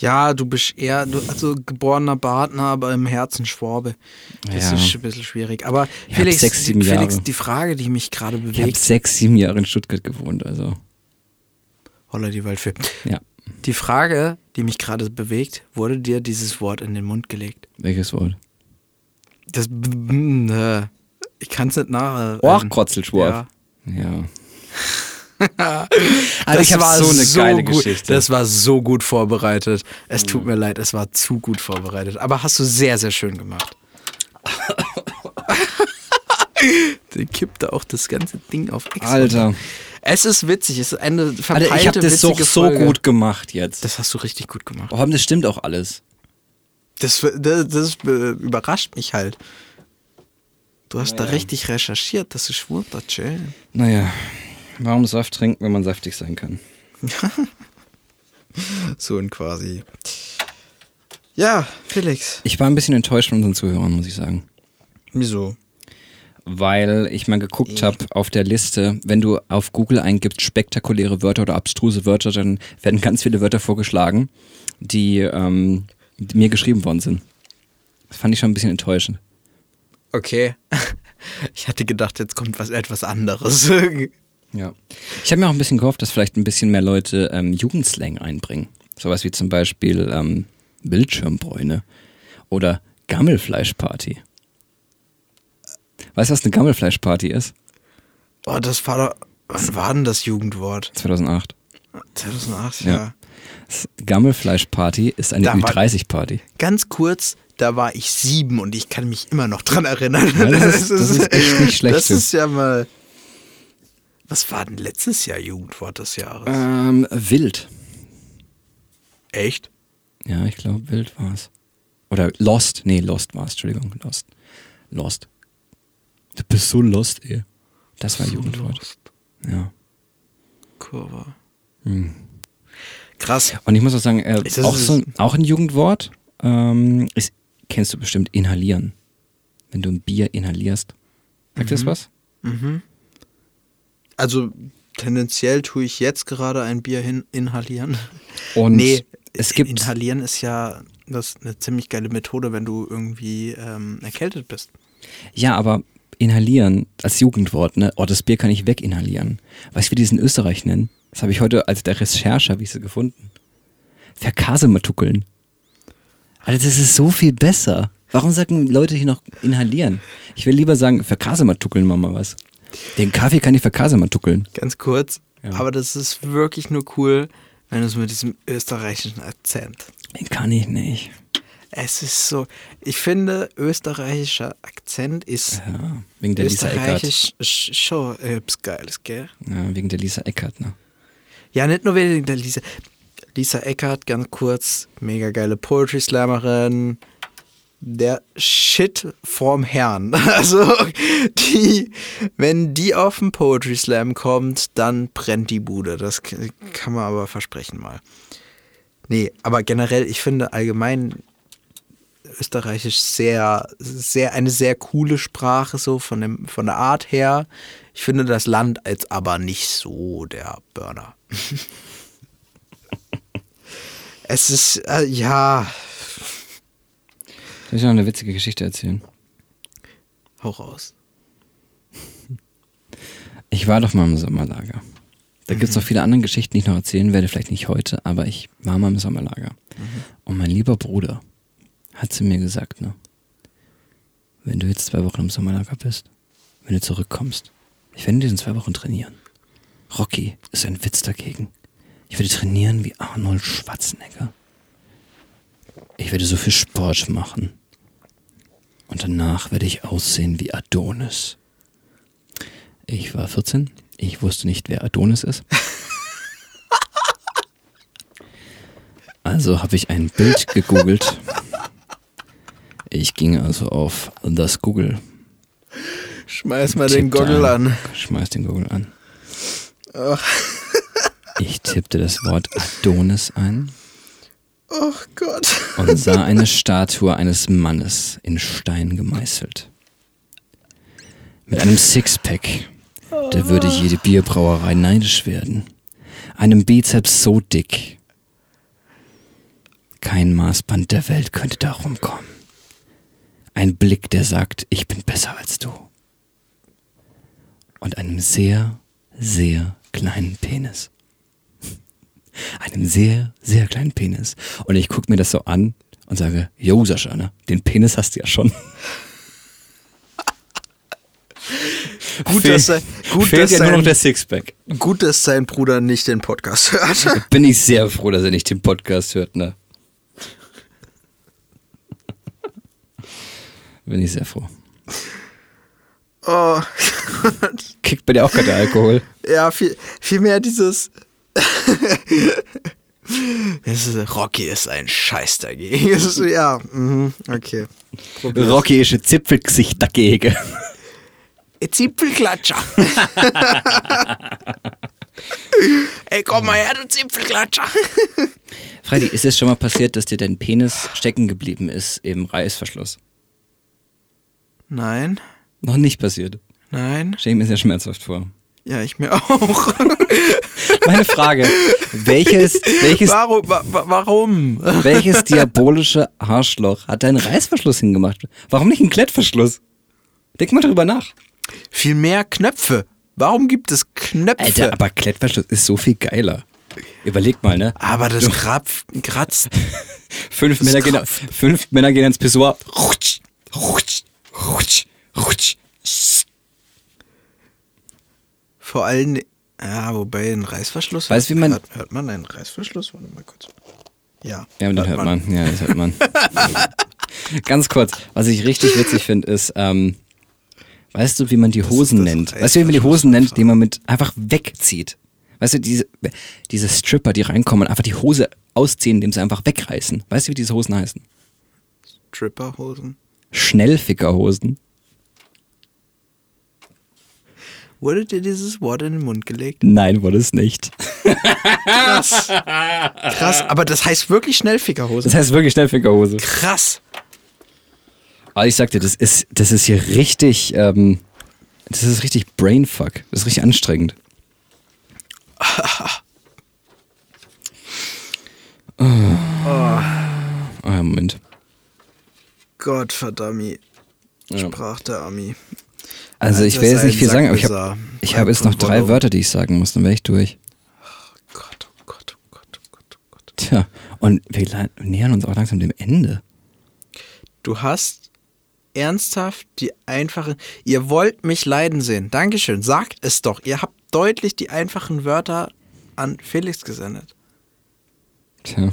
Ja, du bist eher, du, also geborener Partner, aber im Herzen Schwabe. Das Ja. ist ein bisschen schwierig. Aber Ich Felix, sechs, sieben Felix, die Frage, die mich gerade Ich habe bewegt, sechs, sieben Jahre in Stuttgart gewohnt, also Holla die Waldfee. ja. Die Frage, die mich gerade bewegt, wurde dir dieses Wort in den Mund gelegt? Welches Wort? Das, äh, ich kann es nicht nach. Och, ähm, Krotzelschwarf. Ja. Ja. Also ich hab so eine geile gut, Geschichte. Das war so gut vorbereitet. Es tut Mhm. mir leid, es war zu gut vorbereitet. Aber hast du sehr, sehr schön gemacht. Der kippte auch das ganze Ding auf X. Alter. Es ist witzig, es ist eine verpeilte, Alter, ich habe das so, so Folge. gut gemacht jetzt. Das hast du richtig gut gemacht. Oh, das stimmt auch alles. Das, das, das überrascht mich halt. Du hast da Naja. richtig recherchiert, das ist wunderschön. Naja, warum Saft trinken, wenn man saftig sein kann? So in quasi. Ja, Felix. Ich war ein bisschen enttäuscht von unseren Zuhörern, muss ich sagen. Wieso? Weil ich mal geguckt habe auf der Liste, wenn du auf Google eingibst spektakuläre Wörter oder abstruse Wörter, dann werden ganz viele Wörter vorgeschlagen, die, ähm, die mir geschrieben worden sind. Das fand ich schon ein bisschen enttäuschend. Okay. Ich hatte gedacht, jetzt kommt was etwas anderes. Ja. Ich habe mir auch ein bisschen gehofft, dass vielleicht ein bisschen mehr Leute ähm, Jugendslang einbringen. Sowas wie zum Beispiel ähm, Bildschirmbräune oder Gammelfleischparty. Weißt du, was eine Gammelfleischparty ist? oh, das war doch. Wann war denn das Jugendwort? 2008. 2008, Ja. ja. Gammelfleischparty ist eine Da war- Ü30-Party. Ganz kurz, da war ich sieben und ich kann mich immer noch dran erinnern. Ja, das ist- das ist echt nicht schlecht, Das ist ja mal. Was war denn letztes Jahr Jugendwort des Jahres? Ähm, wild. Echt? Ja, ich glaube, wild war es. Oder Lost. Nee, Lost war es, Entschuldigung. Lost. Lost. Du bist so lost, ey. Das war Jugendwort. Lost. Ja. Kurve. Hm. Krass. Und ich muss auch sagen, äh, auch, so, auch ein Jugendwort ähm, ist, kennst du bestimmt inhalieren. Wenn du ein Bier inhalierst. Sagt das was? Mhm. Also tendenziell tue ich jetzt gerade ein Bier hin inhalieren. Und nee, es gibt inhalieren ist ja das ist eine ziemlich geile Methode, wenn du irgendwie ähm, erkältet bist. Ja, aber inhalieren als Jugendwort, ne? Oh, das Bier kann ich weginhalieren. Weißt du, wie die es in Österreich nennen? Das habe ich heute als der Recherche habe ich sie gefunden. Verkasematuckeln. Alter, das ist so viel besser. Warum sagen Leute hier noch inhalieren? Ich will lieber sagen, verkasematuckeln wir mal was. Den Kaffee kann ich verkasematuckeln. Ganz kurz. Ja. Aber das ist wirklich nur cool, wenn du es mit diesem österreichischen Akzent. Den kann ich nicht. Es ist so, ich finde, österreichischer Akzent ist Ja, wegen der Lisa Eckert. österreichisch sch- schon etwas Geiles, gell? Ja, wegen der Lisa Eckert, ne? Ja, nicht nur wegen der Lisa. Lisa Eckert, ganz kurz, mega geile Poetry Slammerin. Der Shit vorm Herrn. Also, die, wenn die auf den Poetry Slam kommt, dann brennt die Bude. Das kann man aber versprechen mal. Nee, aber generell, ich finde allgemein Österreichisch sehr, sehr, eine sehr coole Sprache, so von, dem, von der Art her. Ich finde das Land als aber nicht so der Burner. es ist, äh, ja, Soll ich noch eine witzige Geschichte erzählen? hau raus. Ich war doch mal im Sommerlager. Da gibt's noch viele andere Geschichten, die ich noch erzählen werde, vielleicht nicht heute, aber ich war mal im Sommerlager. Und mein lieber Bruder hat zu mir gesagt, ne, wenn du jetzt zwei Wochen im Sommerlager bist, wenn du zurückkommst, ich werde in diesen zwei Wochen trainieren. Rocky ist ein Witz dagegen. Ich werde trainieren wie Arnold Schwarzenegger. Ich werde so viel Sport machen. Und danach werde ich aussehen wie Adonis. Ich war 14. Ich wusste nicht, wer Adonis ist. Also habe ich ein Bild gegoogelt. Ich ging also auf das Google. Schmeiß mal den ein- an. Schmeiß den Google an. Ich tippte das Wort Adonis ein Oh Gott. und sah eine Statue eines Mannes in Stein gemeißelt. Mit einem Sixpack, da würde jede Bierbrauerei neidisch werden. Einem Bizeps so dick. Kein Maßband der Welt könnte darum kommen. Ein Blick, der sagt, ich bin besser als du. Und einem sehr, sehr kleinen Penis. Einem sehr, sehr kleinen Penis. Und ich gucke mir das so an und sage, Jo, Sascha, ne? den Penis hast du ja schon. Gut, Fehl- dass, er, gut, Fehlt dass ja nur noch sein, der Sixpack. gut, dass sein Bruder nicht den Podcast hört. Bin ich sehr froh, dass er nicht den Podcast hört, ne? Bin ich sehr froh. Oh, Kickt bei dir auch gerade Alkohol? ja, viel, viel mehr dieses. Ist, Rocky ist ein Scheiß dagegen. Ist, ja, mhm, okay. Probier's. Rockische Zipfelgesicht dagegen. Zipfelklatscher. Ey, komm mal her, du Zipfelklatscher. Freddy, ist es schon mal passiert, dass dir dein Penis stecken geblieben ist im Reißverschluss? Nein, Noch nicht passiert. nein. Stell mir sehr schmerzhaft vor. Ja, ich mir auch. Meine Frage, welches, welches, warum? Wa wa warum? welches diabolische Arschloch hat deinen Reißverschluss hingemacht? Warum nicht einen Klettverschluss? Denk mal drüber nach. Viel mehr Knöpfe. Warum gibt es Knöpfe? Alter, aber Klettverschluss ist so viel geiler. Überleg mal, ne? Aber das Krapf, kratzt. Fünf Männer, gehen, fünf Männer gehen ins Pissoir. Rutsch, rutsch, rutsch, rutsch. Vor allem, ja, wobei ein Reißverschluss. Weißt du, wie man- Hört, hört man einen Reißverschluss? Warte mal kurz. Ja. Ja, den hört man. Ja, das hört man. Ganz kurz, was ich richtig witzig finde, ist, ähm, weißt du, wie man die Hosen das nennt? Weißt du, wie man die Hosen nennt, die man mit einfach wegzieht? Weißt du, diese, diese Stripper, die reinkommen und einfach die Hose ausziehen, indem sie einfach wegreißen. Weißt du, wie diese Hosen heißen? Tripperhosen. Schnellfickerhosen. Wurde dir dieses Wort in den Mund gelegt? Nein, wurde es nicht. Krass. Krass, aber das heißt wirklich Schnellfickerhose. Das heißt wirklich Schnellfickerhose. Krass. Aber ich sagte, das ist, das ist hier richtig, ähm, das ist richtig Brainfuck. Das ist richtig anstrengend. Oh. Oh, ja, Moment. Gott verdammt. Ja. Sprach der Ami. Also ich ist jetzt nicht viel sagen, aber ich habe ich hab jetzt noch drei. Wörter, die ich sagen muss, dann wäre ich durch. Gott, oh Gott, oh Gott, oh Gott, oh Gott. Tja, und wir nähern uns auch langsam dem Ende. Du hast ernsthaft die einfachen. Ihr wollt mich leiden sehen. Dankeschön. Sagt es doch. Ihr habt deutlich die einfachen Wörter an Felix gesendet. Tja.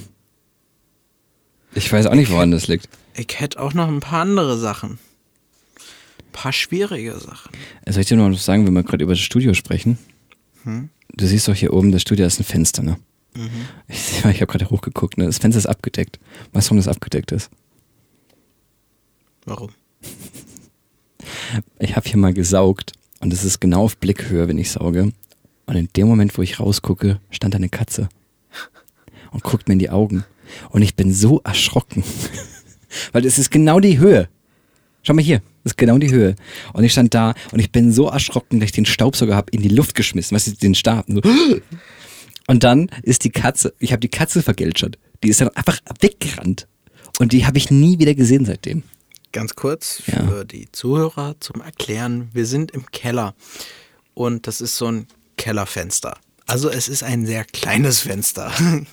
Ich weiß auch nicht, woran das liegt. Ich hätte auch noch ein paar andere Sachen. Paar schwierige Sachen. Soll ich dir noch was sagen, wenn wir gerade über das Studio sprechen? Du siehst doch hier oben, das Studio ist ein Fenster, ne? Ich, ich habe gerade hochgeguckt, ne? Das Fenster ist abgedeckt. Weißt du, warum das abgedeckt ist? Warum? Ich habe hier mal gesaugt und es ist genau auf Blickhöhe, wenn ich sauge. Und in dem Moment, wo ich rausgucke, stand da eine Katze und guckt mir in die Augen. Und ich bin so erschrocken, weil es ist genau die Höhe. Schau mal hier, das ist genau die Höhe. Und ich stand da und ich bin so erschrocken, dass ich den Staubsauger habe in die Luft geschmissen, weißt du, den Stab. So. Und dann ist die Katze, ich habe die Katze vergeltschert. Die ist dann einfach weggerannt. Und die habe ich nie wieder gesehen seitdem. Ganz kurz Ja. für die Zuhörer zum Erklären. Wir sind im Keller und das ist so ein Kellerfenster. Also es ist ein sehr kleines Fenster.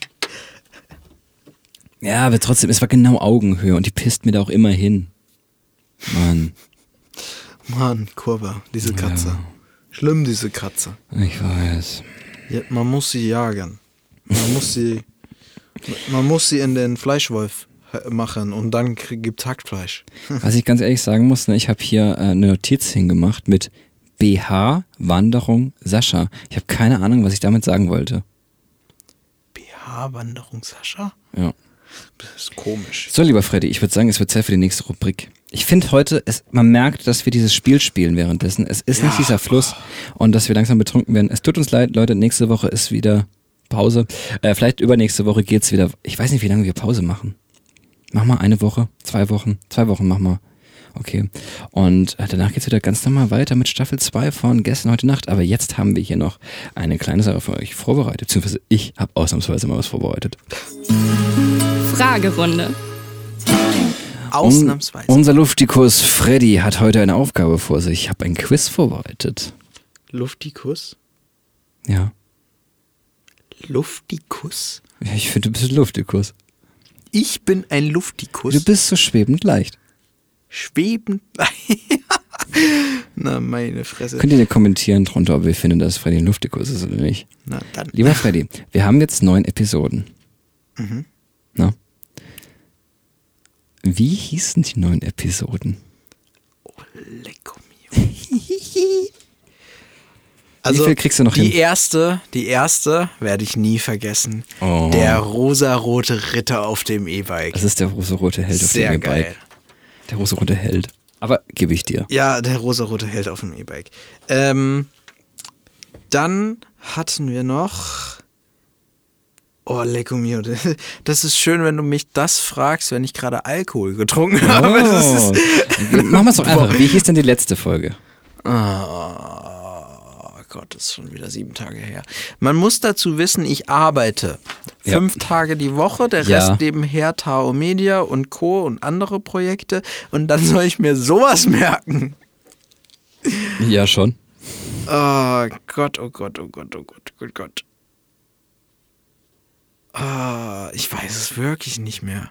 Ja, aber trotzdem, es war genau Augenhöhe und die pisst mir da auch immer hin. Mann, Mann, Kurve, diese Katze. Schlimm, diese Katze. ich weiß. Ja, man muss sie jagen. Man muss sie, man muss sie in den Fleischwolf machen und dann krieg- gibt's Hackfleisch. Was ich ganz ehrlich sagen muss, ne, ich habe hier äh, eine Notiz hingemacht mit BH, Wanderung, Sascha. Ich habe keine Ahnung, was ich damit sagen wollte. BH-Wanderung, Sascha? Ja. Das ist komisch. So, lieber Freddy, ich würde sagen, es wird Zeit für die nächste Rubrik. Ich finde heute, es, man merkt, dass wir dieses Spiel spielen währenddessen. Es ist nicht Ja. dieser Fluss und dass wir langsam betrunken werden. Es tut uns leid, Leute, nächste Woche ist wieder Pause. Äh, vielleicht übernächste Woche geht's wieder. Ich weiß nicht, wie lange wir Pause machen. Mach mal eine Woche, zwei Wochen, zwei Wochen mach mal. Okay. Und äh, danach geht's wieder ganz normal weiter mit Staffel 2 von Gestern heute Nacht. Aber jetzt haben wir hier noch eine kleine Sache für euch vorbereitet. Beziehungsweise ich habe ausnahmsweise mal was vorbereitet. Fragerunde. Ausnahmsweise. Un unser Luftikus Freddy hat heute eine Aufgabe vor sich. Ich habe ein Quiz vorbereitet. Luftikus? Ja. Luftikus? Ja, Ich finde, du bist ein Luftikus. Ich bin ein Luftikus. Du bist so schwebend leicht. schwebend. Na, meine Fresse. Könnt ihr denn kommentieren drunter, ob ihr findet, dass Freddy ein Luftikus ist oder nicht? Na dann. Lieber Freddy, wir haben jetzt neun Episoden. Mhm. Wie hießen die neun Episoden? Lecco mio. Also, viel kriegst du noch die hin? erste, die erste werde ich nie vergessen. Oh. Der rosarote Ritter auf dem E-Bike. Das ist der rosa-rote Held auf Sehr dem E-Bike. geil. Der rosa-rote Held. Aber gebe ich dir. Ja, der rosarote Held auf dem E-Bike. Ähm, dann hatten wir noch. Oh, Lecco mio. Das ist schön, wenn du mich das fragst, wenn ich gerade Alkohol getrunken habe. Oh. ist, Machen wir es doch einfach. Wie hieß denn die letzte Folge? Oh Gott, das ist schon wieder sieben Tage her. Man muss dazu wissen, ich arbeite Ja. fünf Tage die Woche, der Ja. Rest nebenher Tao Media und Co. und andere Projekte. Und dann soll ich mir sowas merken. Ja, schon. Oh Gott, oh Gott, oh Gott, oh Gott, oh Gott. Ah, ich weiß es wirklich nicht mehr.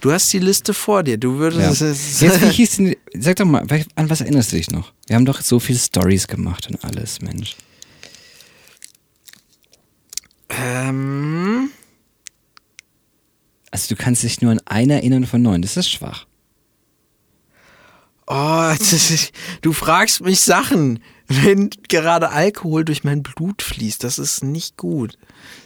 Du hast die Liste vor dir. Du Ja. würdest es. Jetzt, wie hieß denn, sag doch mal, an was erinnerst du dich noch? Wir haben doch so viele Stories gemacht und alles, Mensch. ähm, Also du kannst dich nur an eine erinnern von neun. Das ist schwach. oh, ist, du fragst mich Sachen, wenn gerade Alkohol durch mein Blut fließt. Das ist nicht gut.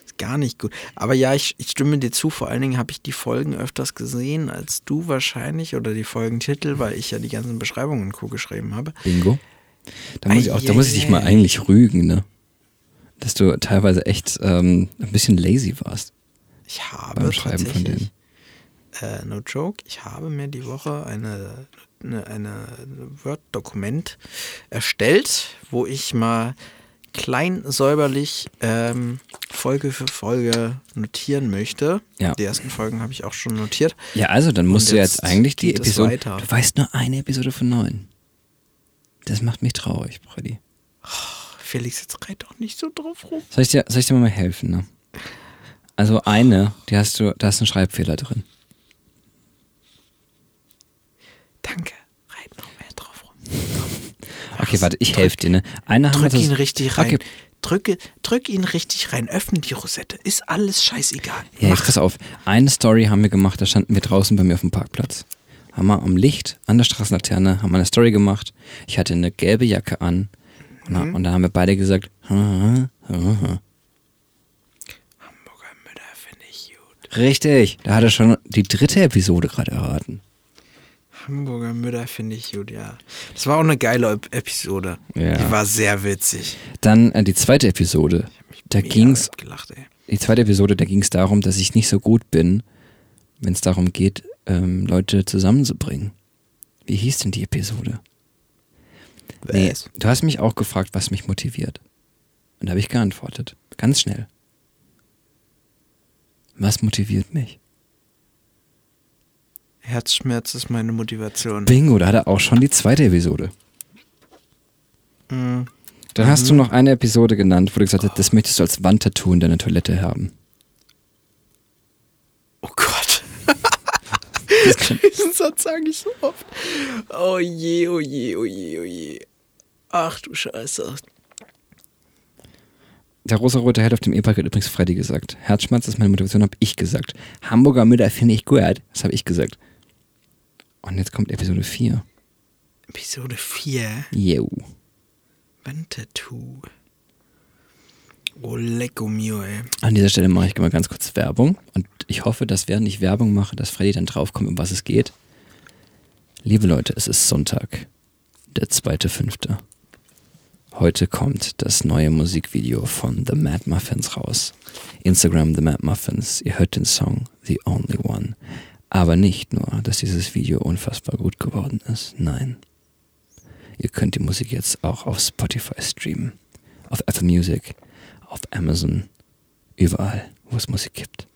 Ist gar nicht gut. Aber ja, ich, ich stimme dir zu. Vor allen Dingen habe ich die Folgen öfters gesehen als du wahrscheinlich oder die Folgentitel, weil ich ja die ganzen Beschreibungen und Co. geschrieben habe. Bingo. Da muss ich auch, da muss ich dich mal eigentlich rügen, ne? Dass du teilweise echt ähm, ein bisschen lazy warst Ich habe beim Schreiben von denen. äh, no joke, ich habe mir die Woche eine, eine, eine Word-Dokument erstellt, wo ich mal klein säuberlich ähm, Folge für Folge notieren möchte. Ja. Die ersten Folgen habe ich auch schon notiert. Ja, also dann musst Und du jetzt eigentlich die Episode. Du weißt nur eine Episode von neun. Das macht mich traurig, Freddy. Felix, jetzt reit doch nicht so drauf rum. Soll ich dir, soll ich dir mal helfen, ne? Also eine, die hast du, da ist ein Schreibfehler drin. Danke, reit noch mehr drauf rum. Okay, warte, ich helfe dir, ne? Eine wir Drück ihn richtig rein. Okay, Drücke, drück ihn richtig rein. Öffne die Rosette. Ist alles scheißegal. ja, jetzt Mach. pass auf. Eine Story haben wir gemacht, da standen wir draußen bei mir auf dem Parkplatz. Haben wir am Licht, an der Straßenlaterne, haben wir eine Story gemacht. Ich hatte eine gelbe Jacke an. Und, Mhm. und da haben wir beide gesagt, hm, hm, hm. Hamburger Mütter finde ich gut. richtig. Da hat er schon die dritte Episode gerade erraten. Hamburger Mütter finde ich gut, ja. Das war auch eine geile Ep- Episode. Ja. Die war sehr witzig. Dann äh, die zweite Episode. Da gelacht, ey. die zweite Episode, da ging es darum, dass ich nicht so gut bin, wenn es darum geht, ähm, Leute zusammenzubringen. Wie hieß denn die Episode? Nee, du hast mich auch gefragt, was mich motiviert. Und da habe ich geantwortet. Ganz schnell. Was motiviert mich? Herzschmerz ist meine Motivation. Bingo, da hat er auch schon die zweite Episode. Mhm. Dann hast du noch eine Episode genannt, wo du gesagt hast, das möchtest du als Wandtattoo in deiner Toilette haben. Oh Gott. Diesen Satz sage ich so oft. Oh je, oh je, oh je, oh je. Ach du Scheiße. Der rosa-rote Held auf dem E-Bike hat übrigens Freddy gesagt. Herzschmerz ist meine Motivation, habe ich gesagt. Hamburger Mütter finde ich gut, das habe ich gesagt. Und jetzt kommt Episode 4. Episode 4. Yo. Wandtattoo. Oh lecco mio, ey. An dieser Stelle mache ich mal ganz kurz Werbung. Und ich hoffe, dass während ich Werbung mache, dass Freddy dann draufkommt, um was es geht. Liebe Leute, es ist Sonntag, der 2.5. Heute kommt das neue Musikvideo von The Mad Muffins raus. Instagram The Mad Muffins. Ihr hört den Song The Only One. Aber nicht nur, dass dieses Video unfassbar gut geworden ist. Nein. Ihr könnt die Musik jetzt auch auf Spotify streamen, auf Apple Music, auf Amazon, überall, wo es Musik gibt.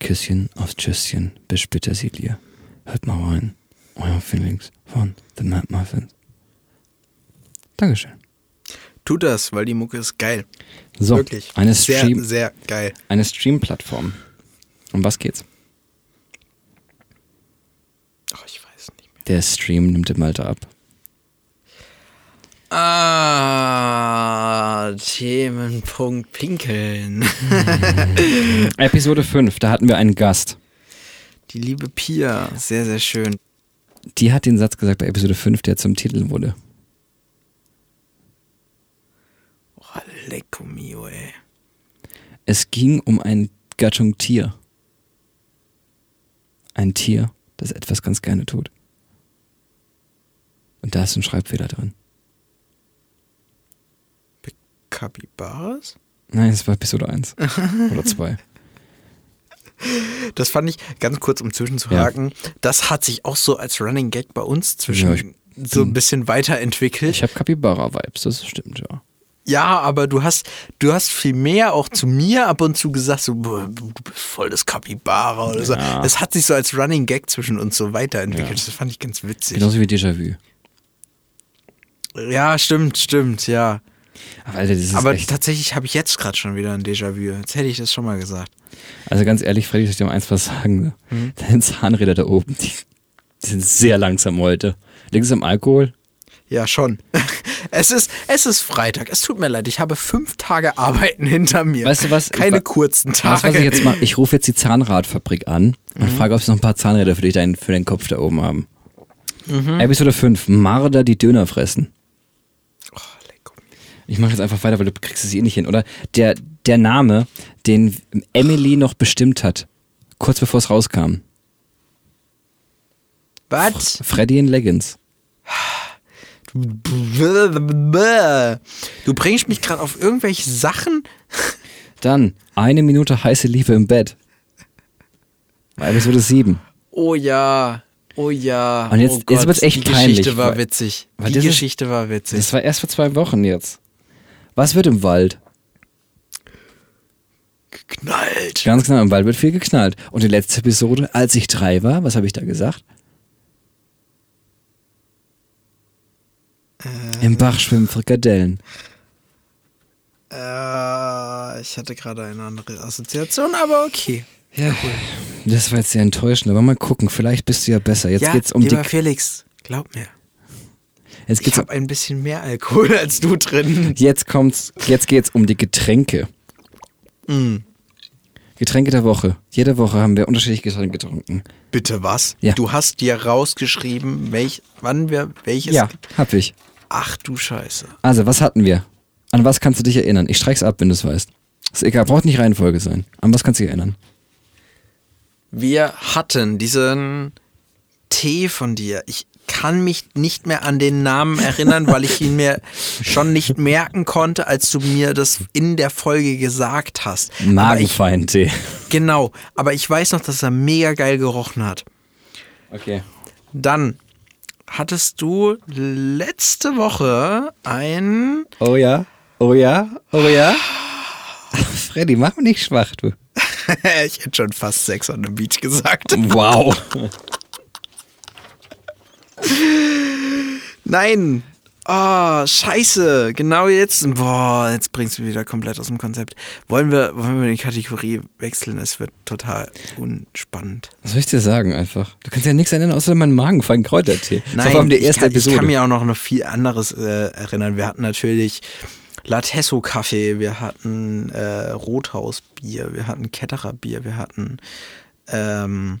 Küsschen aufs Tschüsschen bis Petersilie. Hört mal rein. Euer Feelings von The Mad Muffins. Dankeschön. Tut das, weil die Mucke ist geil. So, Wirklich. eine sehr, Stream, sehr geil. eine Stream-Plattform. Um was geht's? Oh, ich weiß nicht mehr. Der Stream nimmt im Alter ab. Ah, Themenpunkt Pinkeln. Episode 5, da hatten wir einen Gast. Die liebe Pia, sehr, sehr schön. Die hat den Satz gesagt bei Episode 5, der zum Titel wurde. Oh, lecco mio, ey. Es ging um ein Gattung Tier. Ein Tier, das etwas ganz gerne tut. Und da ist ein Schreibfehler drin. Capybaras? Nein, es war Episode 1. Oder 2. Das fand ich, ganz kurz um zwischenzuhaken, das hat sich auch so als Running Gag bei uns zwischen Ja, ich so ein bisschen weiterentwickelt. Ich habe Capybara-Vibes, das stimmt, ja. Ja, aber du hast, du hast viel mehr auch zu mir ab und zu gesagt, so, du bist voll das Capybara oder so. Ja. Es hat sich so als Running Gag zwischen uns so weiterentwickelt. Ja. Das fand ich ganz witzig. Genauso wie Déjà-vu. Ja, stimmt, stimmt, ja. Aber Alter, aber tatsächlich habe ich jetzt gerade schon wieder ein Déjà-vu. Jetzt hätte ich das schon mal gesagt. Also ganz ehrlich, Freddy, soll ich dir mal eins was sagen? Ne? Mhm. Deine Zahnräder da oben, die, die sind sehr langsam heute. Liegt es am Alkohol? Ja, schon. Es ist, es ist Freitag. Es tut mir leid. Ich habe fünf Tage Arbeiten hinter mir. Weißt du was? Keine Ich kurzen Tage. Weißt du, was ich jetzt mache? Ich rufe jetzt die Zahnradfabrik an und frage, ob sie noch ein paar Zahnräder für dich dein, für deinen Kopf da oben haben. Episode 5. Marder, die Döner fressen. Ich mache jetzt einfach weiter, weil du kriegst es eh nicht hin, oder? Der, der Name, den Emily noch bestimmt hat, kurz bevor es rauskam. Was? Freddy in Leggings. Du bringst mich gerade auf irgendwelche Sachen. Dann eine Minute heiße Liebe im Bett. Bei Episode 7. Oh ja. Oh ja. Und jetzt- oh jetzt Gott, wird's echt Die peinlich, Geschichte war witzig. weil Die Geschichte war witzig. Das war erst vor zwei Wochen jetzt. Was wird im Wald? Geknallt. Ganz genau, im Wald wird viel geknallt. Und die letzte Episode, als ich drei war, was habe ich da gesagt? Im Bach schwimmen Frikadellen. Äh, ich hatte gerade eine andere Assoziation, aber okay. Ja, das war jetzt sehr enttäuschend, aber mal gucken, vielleicht bist du ja besser. Jetzt ja, geht's um die, lieber Felix, glaub mir. Jetzt Ich habe ein bisschen mehr Alkohol als du drin. jetzt kommt's, jetzt geht's um die Getränke. Mm. Getränke der Woche. Jede Woche haben wir unterschiedliche Getränke getrunken. Bitte was? Ja. Du hast dir rausgeschrieben, welch, wann wir welches. Ja, hab ich. Ach du Scheiße. Also, was hatten wir? An was kannst du dich erinnern? Ich streich's ab, wenn du es weißt. Ist egal, braucht nicht Reihenfolge sein. An was kannst du dich erinnern? Wir hatten diesen Tee von dir. Ich kann mich nicht mehr an den Namen erinnern, weil ich ihn mir schon nicht merken konnte, als du mir das in der Folge gesagt hast. Magenfeindtee. genau, aber ich weiß noch, dass er mega geil gerochen hat. Okay. Dann hattest du letzte Woche ein Oh ja, oh ja, oh ja. Freddy, mach mich nicht schwach, du. ich hätte schon fast Sex on the Beach gesagt. Wow. Nein. Oh, scheiße. Genau jetzt. Boah, jetzt bringst du mich wieder komplett aus dem Konzept. Wollen wir, wollen wir die Kategorie wechseln? Es wird total unspannend. Was soll ich dir sagen einfach? Du kannst ja nichts erinnern, außer meinen Magenfein Kräutertee. Das war die ich, erste kann, ich Episode. kann mir auch noch, noch viel anderes äh, erinnern. Wir hatten natürlich Latesso Kaffee, wir hatten äh, Rothausbier, wir hatten Ketterer Bier, wir hatten ähm,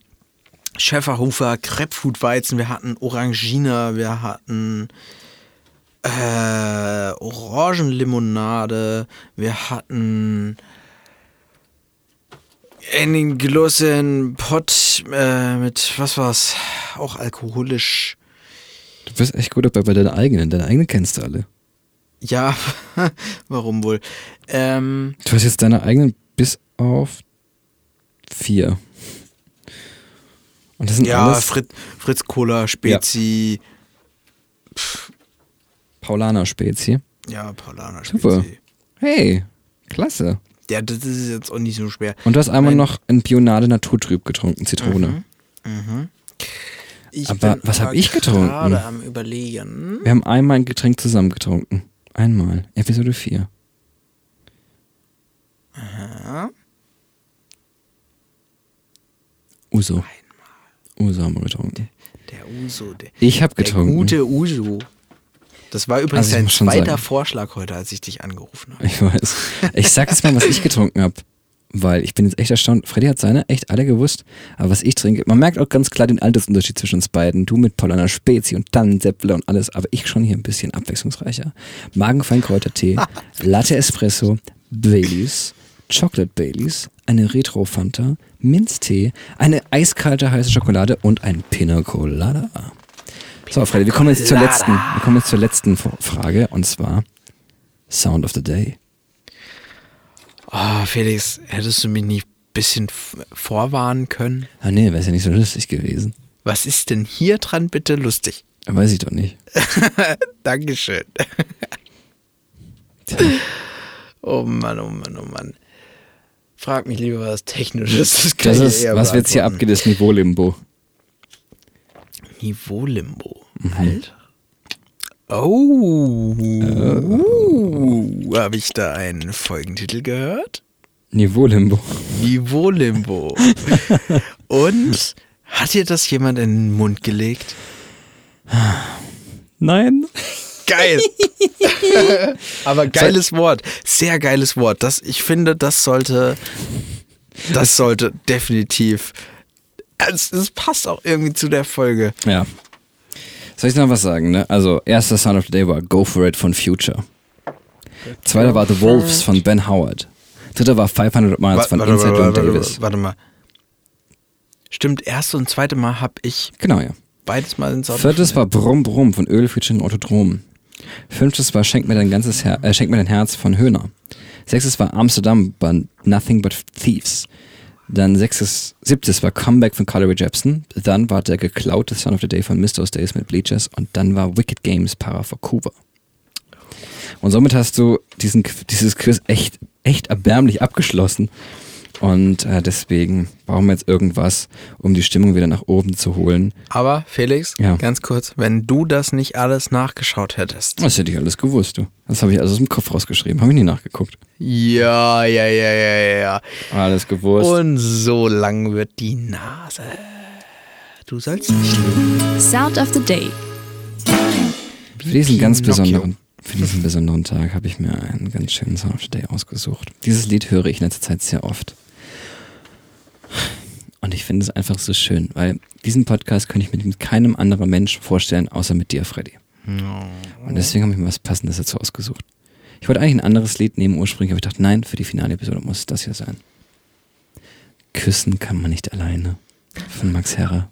Schäferhofer Crepfood Weizen, wir hatten Orangina, wir hatten äh, Orangenlimonade, wir hatten einen großen Pott äh, mit, was war's, auch alkoholisch. du bist echt gut dabei bei deinen eigenen. Deine eigenen kennst du alle. Ja, warum wohl? Ähm, Du hast jetzt deine eigenen bis auf vier. Und das sind ja, alles Fritz, Fritz Cola, Spezi, ja, Paulaner Super. Spezi. Hey, klasse. Ja, das ist jetzt auch nicht so schwer. Und du hast einmal Nein. noch ein Bionade Naturtrüb getrunken, Zitrone. Ich Aber bin was hab aber ich getrunken? Gerade am überlegen. Wir haben einmal ein Getränk zusammen getrunken. Einmal. Episode 4. Uso. Uso haben wir getrunken. Der Uso. Der, Ich habe der getrunken. gute Uso. Das war übrigens Also dein zweiter sagen- Vorschlag heute, als ich dich angerufen habe. Ich weiß. Ich sag jetzt mal, was ich getrunken habe. Weil ich bin jetzt echt erstaunt. Freddy hat seine echt alle gewusst. Aber was ich trinke, man merkt auch ganz klar den Altersunterschied zwischen uns beiden. Du mit Paulaner Spezi und Tannensäpfle und alles. Aber ich schon hier ein bisschen abwechslungsreicher. Magenfeinkräutertee, Latte Espresso, Baileys, Chocolate Baileys, eine Retro Fanta, Minztee, eine eiskalte heiße Schokolade und ein Pina Colada. So, Freddy, wir kommen jetzt zur letzten, wir kommen jetzt zur letzten Frage und zwar Sound of the Day. Oh, Felix, hättest du mich nicht ein bisschen vorwarnen können? Ah nee, wäre ja nicht so lustig gewesen. Was ist denn hier dran bitte lustig? Weiß ich doch nicht. Dankeschön. oh Mann, oh Mann, oh Mann. Frag mich lieber was Technisches. Das, Das ist, was jetzt hier abgeht, ist Niveau-Limbo. Niveau-Limbo. Mhm. Alter. Oh. Habe ich da einen Folgentitel gehört? Niveau-Limbo. Niveau-Limbo. Und hat dir das jemand in den Mund gelegt? Nein. Geil. Aber geiles Wort. Sehr geiles Wort. Das, ich finde, das sollte, das sollte definitiv, es, es passt auch irgendwie zu der Folge. Ja. Soll ich noch was sagen, ne? Also, erster Sound of the Day war Go For It von Future. Zweiter war The Wolves von Ben Howard. Dritter war 500 Miles von Inside Joe Davis. warte mal. Stimmt, erste und zweite Mal habe ich Genau, ja. beides mal ins Auto. Viertes war Brumm Brumm von Öl featuring Autodrom. Fünftes war Schenk mir dein ganzes Her äh, Schenk mir dein Herz von Höhner. Sechstes war Amsterdam bei Nothing But Thieves. Dann sechstes, siebtes war Comeback von Carly Jepsen. Dann war der geklaute Son of the Day von Mr. Days mit Bleachers. Und dann war Wicked Games Para for Cuba. Und somit hast du diesen, dieses Quiz echt, echt erbärmlich abgeschlossen. Und äh, deswegen brauchen wir jetzt irgendwas, um die Stimmung wieder nach oben zu holen. Aber Felix, Ja. ganz kurz, wenn du das nicht alles nachgeschaut hättest. Das hätte ich alles gewusst, du. Das habe ich also aus dem Kopf rausgeschrieben. Habe ich nie nachgeguckt. Ja, ja, ja, ja, ja. Alles gewusst. Und so lang wird die Nase. Du sollst nicht lügen. Sound of the Day. für diesen ganz besonderen, für diesen besonderen Tag habe ich mir einen ganz schönen Sound of the Day ausgesucht. Dieses Lied höre ich in letzter Zeit sehr oft. Und ich finde es einfach so schön, weil diesen Podcast könnte ich mir mit keinem anderen Menschen vorstellen, außer mit dir, Freddy. Und deswegen habe ich mir was Passendes dazu ausgesucht. Ich wollte eigentlich ein anderes Lied nehmen ursprünglich, aber ich dachte, nein, für die finale Episode muss es das hier sein. Küssen kann man nicht alleine. Von Max Herre.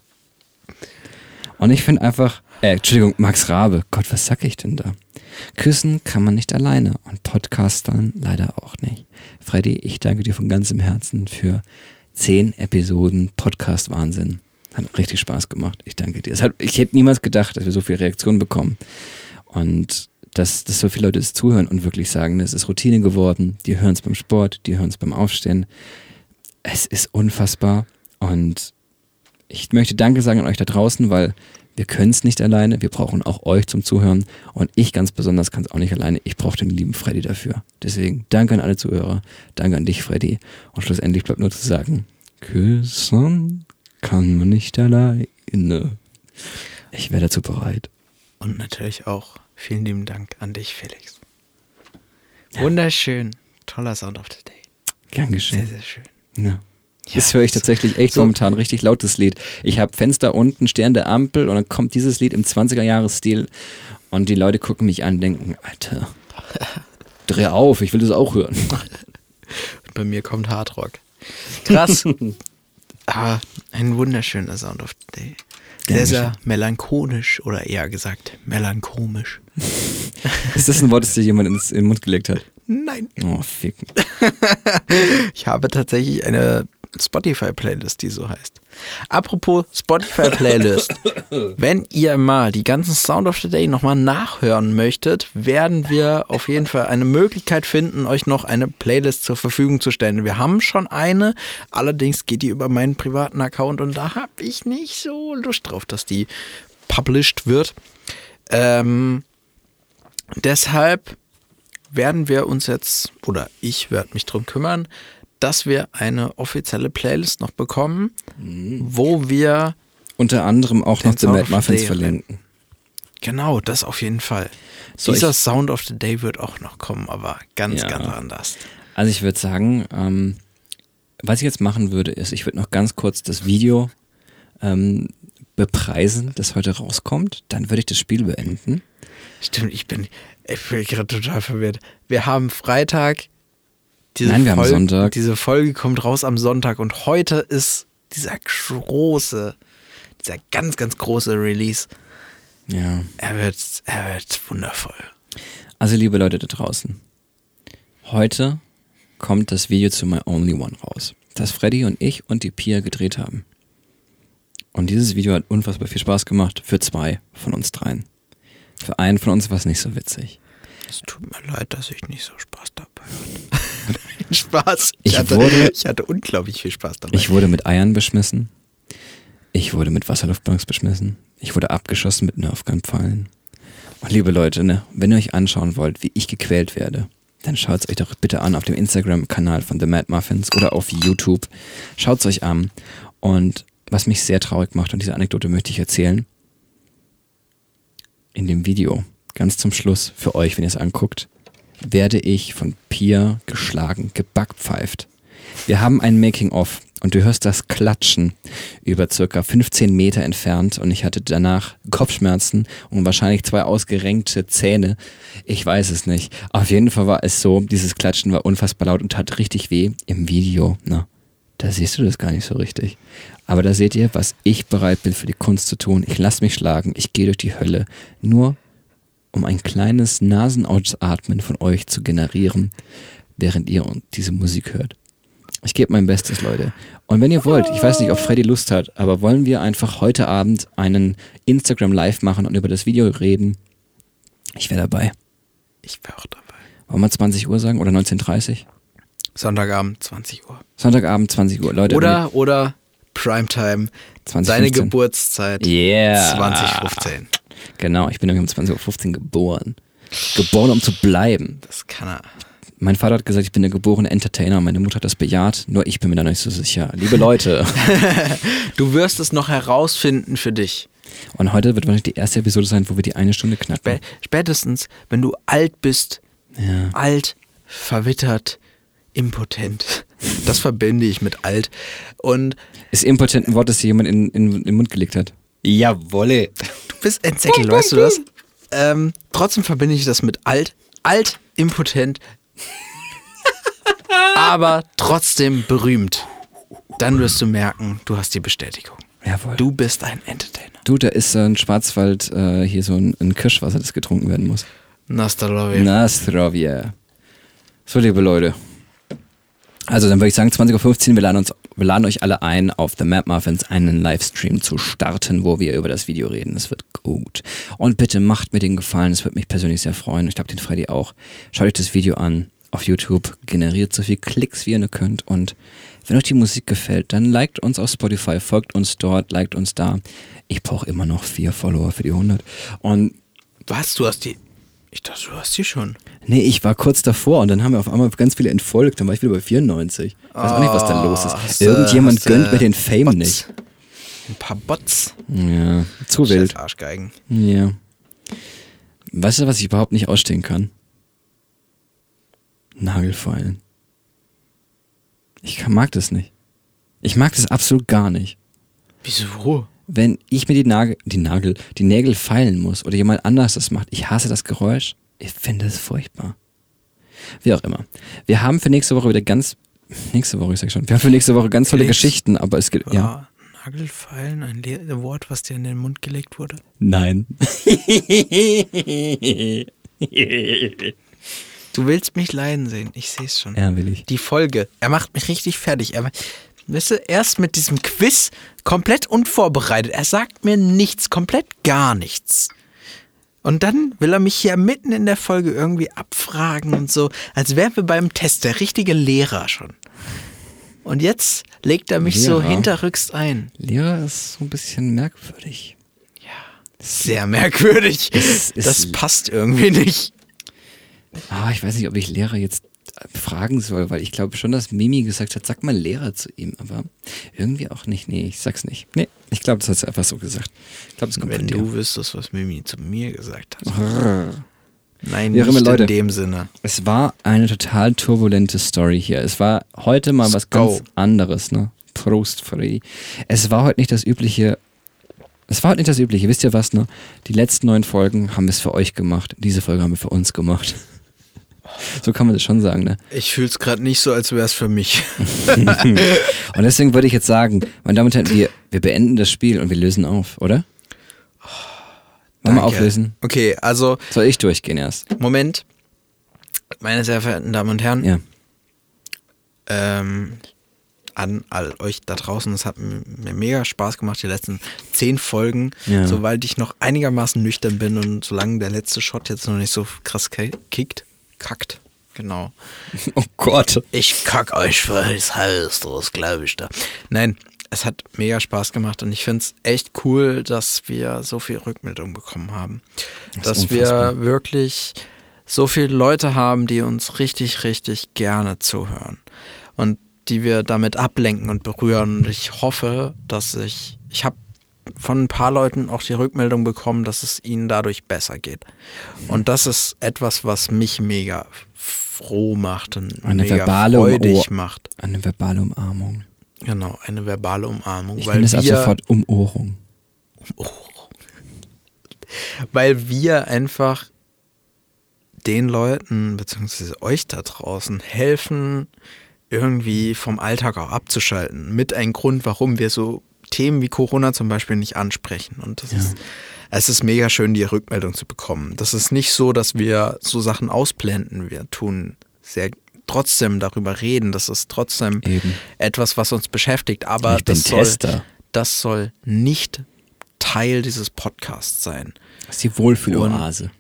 Und ich finde einfach, äh, Entschuldigung, Max Rabe. Gott, was sag ich denn da? Küssen kann man nicht alleine und Podcastern leider auch nicht. Freddy, ich danke dir von ganzem Herzen für zehn Episoden Podcast-Wahnsinn. Hat richtig Spaß gemacht. Ich danke dir. Hat, ich hätte niemals gedacht, dass wir so viele Reaktionen bekommen. Und dass, dass so viele Leute es zuhören und wirklich sagen, es ist Routine geworden. Die hören es beim Sport, die hören es beim Aufstehen. Es ist unfassbar. Und ich möchte Danke sagen an euch da draußen, weil wir können es nicht alleine. Wir brauchen auch euch zum Zuhören. Und ich ganz besonders kann es auch nicht alleine. Ich brauche den lieben Freddy dafür. Deswegen danke an alle Zuhörer. Danke an dich, Freddy. Und schlussendlich bleibt nur zu sagen, küssen kann man nicht alleine. Ich wäre dazu bereit. Und natürlich auch vielen lieben Dank an dich, Felix. Wunderschön. Toller Sound of the Day. Gern Sehr, sehr schön. Ja. Ja, Das höre ich tatsächlich echt so- momentan richtig lautes Lied. Ich habe Fenster unten, Stern der Ampel und dann kommt dieses Lied im 20er-Jahres-Stil und die Leute gucken mich an und denken, Alter, dreh auf, ich will das auch hören. Und bei mir kommt Hardrock. Krass. Aber ein wunderschöner Sound of the Day. Sehr, sehr melancholisch oder eher gesagt melanchomisch. Ist das ein Wort, das dir jemand ins, in den Mund gelegt hat? Nein. Oh, ficken. Ich habe tatsächlich eine Spotify-Playlist, die so heißt. Apropos Spotify-Playlist. Wenn ihr mal die ganzen Sound of the Day nochmal nachhören möchtet, werden wir auf jeden Fall eine Möglichkeit finden, euch noch eine Playlist zur Verfügung zu stellen. Wir haben schon eine, allerdings geht die über meinen privaten Account und da habe ich nicht so Lust drauf, dass die published wird. Ähm, deshalb werden wir uns jetzt, oder ich werde mich drum kümmern, dass wir eine offizielle Playlist noch bekommen, wo wir Unter anderem auch noch The Mad Muffins verlinken. Genau, das auf jeden Fall. So, Dieser Sound of the Day wird auch noch kommen, aber ganz, Ja. ganz anders. Also ich würde sagen, ähm, was ich jetzt machen würde, ist, ich würde noch ganz kurz das Video ähm, bepreisen, das heute rauskommt. Dann würde ich das Spiel beenden. Stimmt, ich bin, ich bin gerade total verwirrt. Wir haben Freitag. Diese Nein, wir haben Folge, Sonntag. Diese Folge kommt raus am Sonntag und heute ist dieser große, dieser ganz, ganz große Release. Ja. Er wird, er wird wundervoll. Also liebe Leute da draußen, heute kommt das Video zu My Only One raus, das Freddy und ich und die Pia gedreht haben. Und dieses Video hat unfassbar viel Spaß gemacht für zwei von uns dreien. Für einen von uns war es nicht so witzig. Es tut mir leid, dass ich nicht so Spaß dabei hatte. Spaß. Ich hatte, wurde- ich hatte unglaublich viel Spaß dabei. Ich wurde mit Eiern beschmissen. Ich wurde mit Wasserluftballons beschmissen. Ich wurde abgeschossen mit Nerfgun-Pfeilen. Und liebe Leute, ne, wenn ihr euch anschauen wollt, wie ich gequält werde, dann schaut es euch doch bitte an auf dem Instagram-Kanal von The Mad Muffins oder auf YouTube. Schaut es euch an. Und was mich sehr traurig macht, und diese Anekdote möchte ich erzählen, in dem Video, ganz zum Schluss, für euch, wenn ihr es anguckt, werde ich von Pia geschlagen, gebackpfeift. Wir haben ein Making-of und du hörst das Klatschen über circa 15 Meter entfernt und ich hatte danach Kopfschmerzen und wahrscheinlich zwei ausgerenkte Zähne. Ich weiß es nicht. Auf jeden Fall war es so, dieses Klatschen war unfassbar laut und tat richtig weh im Video. Na, da siehst du das gar nicht so richtig. Aber da seht ihr, was ich bereit bin für die Kunst zu tun. Ich lasse mich schlagen, ich gehe durch die Hölle, nur um ein kleines Nasenausatmen von euch zu generieren, während ihr diese Musik hört. Ich gebe mein Bestes, Leute. Und wenn ihr wollt, ich weiß nicht, ob Freddy Lust hat, aber wollen wir einfach heute Abend einen Instagram Live machen und über das Video reden? Ich wäre dabei. Ich wäre auch dabei. Wollen wir 20 Uhr sagen oder 19.30 Sonntagabend, 20 Uhr. Sonntagabend 20 Uhr, Leute. Oder, oder Primetime, 2015. deine Geburtszeit, Yeah. 2015. Genau, ich bin nämlich um 20.15 Uhr geboren. Geboren, um zu bleiben. Das kann er. Mein Vater hat gesagt, ich bin der geborene Entertainer. Meine Mutter hat das bejaht. Nur ich bin mir da nicht so sicher. Liebe Leute. Du wirst es noch herausfinden für dich. Und heute wird wahrscheinlich die erste Episode sein, wo wir die eine Stunde knacken. Spä- Spätestens, wenn du alt bist, Ja. alt, verwittert, impotent. Das verbinde ich mit alt. Und Ist impotent ein Wort, das dir jemand in, in, in den Mund gelegt hat? Jawolle. du bist ein Säckel, weißt du das? Ähm, trotzdem verbinde ich das mit alt, alt, impotent, aber trotzdem berühmt. Dann wirst du merken, du hast die Bestätigung. Jawohl. Du bist ein Entertainer. Du, da ist äh, ein Schwarzwald, äh, hier so ein, ein Kirschwasser, das getrunken werden muss. Nastalovi. Na, Strovia. So, liebe Leute. Also, dann würde ich sagen, 20.15 Uhr, wir laden, uns, wir laden euch alle ein, auf The Map Muffins einen Livestream zu starten, wo wir über das Video reden. Das wird gut. Und bitte macht mir den Gefallen, es würde mich persönlich sehr freuen. Ich glaube, den Freddy auch. Schaut euch das Video an auf YouTube, generiert so viel Klicks, wie ihr nur könnt. Und wenn euch die Musik gefällt, dann liked uns auf Spotify, folgt uns dort, liked uns da. Ich brauche immer noch vier Follower für die 100. Und Was? Du hast die. Ich dachte, du hast die schon. Nee, ich war kurz davor und dann haben wir auf einmal ganz viele entfolgt, dann war ich wieder bei 94. Ich weiß auch nicht, was da los ist. Irgendjemand hast gönnt mir den Fame Bots? nicht. Ein paar Bots. Ja, zu wild. Scheiß Arschgeigen. Ja. Weißt du, was ich überhaupt nicht ausstehen kann? Nagelfeilen. Ich mag das nicht. Ich mag das absolut gar nicht. Wieso? Wenn ich mir die Nagel, die Nagel, die Nägel feilen muss oder jemand anders das macht, ich hasse das Geräusch. Ich finde es furchtbar. Wie auch immer. Wir haben für nächste Woche wieder ganz, nächste Woche, ich sag schon, wir haben für nächste Woche ganz tolle. Geschichten, aber es gibt, ja. War Nagelfeilen ein Le Wort, was dir in den Mund gelegt wurde? Nein. Du willst mich leiden sehen. Ich sehe es schon. ja, will ich. Die Folge. Er macht mich richtig fertig. Er, weißt du, erst mit diesem Quiz komplett unvorbereitet. Er sagt mir nichts, komplett gar nichts. Und dann will er mich hier mitten in der Folge irgendwie abfragen und so, als wären wir beim Test, der richtige Lehrer schon. Und jetzt legt er mich so Lehrer? hinterrücks ein. Lehrer ist so ein bisschen merkwürdig. Sehr merkwürdig. Es ist- Das passt irgendwie nicht. Ah, ich weiß nicht, ob ich Lehrer jetzt fragen soll, weil ich glaube schon, dass Mimi gesagt hat, sag mal Lehrer zu ihm, aber irgendwie auch nicht. Nee, ich sag's nicht. Nee, ich glaube, das hat sie einfach so gesagt. Ich glaube, es kommt Wenn du wüsstest, was Mimi zu mir gesagt hat. Nein, nicht Leute. in dem Sinne. Es war eine total turbulente Story hier. Es war heute mal was Go. ganz anderes, ne? Prost, Freddy. Es war heute nicht das übliche. Es war heute nicht das übliche. Wisst ihr was, ne? Die letzten neun Folgen haben wir es für euch gemacht. Diese Folge haben wir für uns gemacht. So kann man das schon sagen, ne? Ich fühle es gerade nicht so, als wäre es für mich. Und deswegen würde ich jetzt sagen, meine Damen und Herren, wir, wir beenden das Spiel und wir lösen auf, oder? Wollen wir auflösen? Okay, also, Soll ich durchgehen erst? Moment. Meine sehr verehrten Damen und Herren, Ja. ähm, an all euch da draußen, es hat mir mega Spaß gemacht, die letzten zehn Folgen, Ja. soweit ich noch einigermaßen nüchtern bin und solange der letzte Shot jetzt noch nicht so krass ki- kickt, kackt, genau. Oh Gott. Ich kack euch für das Haus, das glaube ich da. Nein, es hat mega Spaß gemacht und ich finde es echt cool, dass wir so viel Rückmeldung bekommen haben. Das dass unfassbar. wir wirklich so viele Leute haben, die uns richtig, richtig gerne zuhören. Und die wir damit ablenken und berühren. Und ich hoffe, dass ich, ich habe von ein paar Leuten auch die Rückmeldung bekommen, dass es ihnen dadurch besser geht. Und das ist etwas, was mich mega froh macht und Eine mega verbale freudig Umohr- macht. Eine verbale Umarmung. Genau, eine verbale Umarmung. Ich nenne es ab sofort Umohrung. weil wir einfach den Leuten, beziehungsweise euch da draußen, helfen, irgendwie vom Alltag auch abzuschalten. Mit ein Grund, warum wir so Themen wie Corona zum Beispiel nicht ansprechen. Und das ist, es ist mega schön, die Rückmeldung zu bekommen. Das ist nicht so, dass wir so Sachen ausblenden. Wir tun sehr trotzdem darüber reden. Das ist trotzdem Eben. etwas, was uns beschäftigt. Aber das soll, das soll nicht Teil dieses Podcasts sein. Das ist die Wohlfühloase.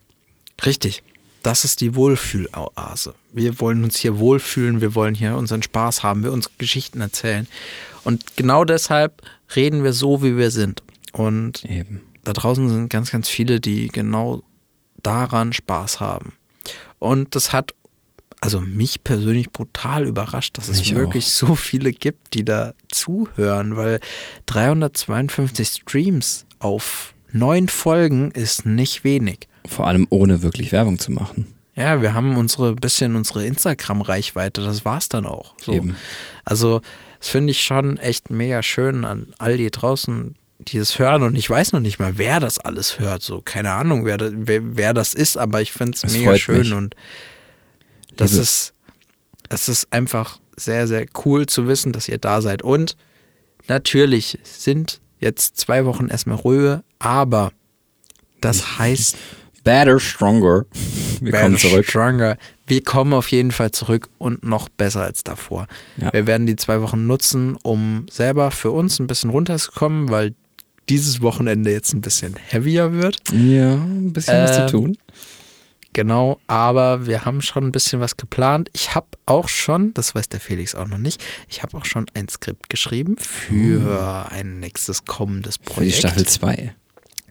Richtig. Das ist die Wohlfühloase. Wir wollen uns hier wohlfühlen, wir wollen hier unseren Spaß haben, wir uns Geschichten erzählen. Und genau deshalb reden wir so, wie wir sind. Und Eben. da draußen sind ganz, ganz viele, die genau daran Spaß haben. Und das hat also mich persönlich brutal überrascht, dass es Mich wirklich auch. so viele gibt, die da zuhören, weil 352 Streams auf neun Folgen ist nicht wenig. Vor allem ohne wirklich Werbung zu machen. Ja, wir haben unsere bisschen unsere Instagram-Reichweite, das war's dann auch. So. Eben. Also, das finde ich schon echt mega schön an all die draußen, die es hören. Und ich weiß noch nicht mal, wer das alles hört. So, keine Ahnung, wer, da, wer, wer das ist, aber ich finde es mega schön mich. und das Liebe- ist, es ist einfach sehr, sehr cool zu wissen, dass ihr da seid. Und natürlich sind jetzt zwei Wochen erstmal Ruhe, aber das heißt Better, stronger. Wir kommen Better, zurück. Stronger. Wir kommen auf jeden Fall zurück und noch besser als davor. Ja. Wir werden die zwei Wochen nutzen, um selber für uns ein bisschen runterzukommen, weil dieses Wochenende jetzt ein bisschen heavier wird. Ja, ein bisschen was zu Ähm, tun. Genau, aber wir haben schon ein bisschen was geplant. Ich habe auch schon, das weiß der Felix auch noch nicht, ich habe auch schon ein Skript geschrieben für ein nächstes kommendes Für die Projekt. Staffel 2.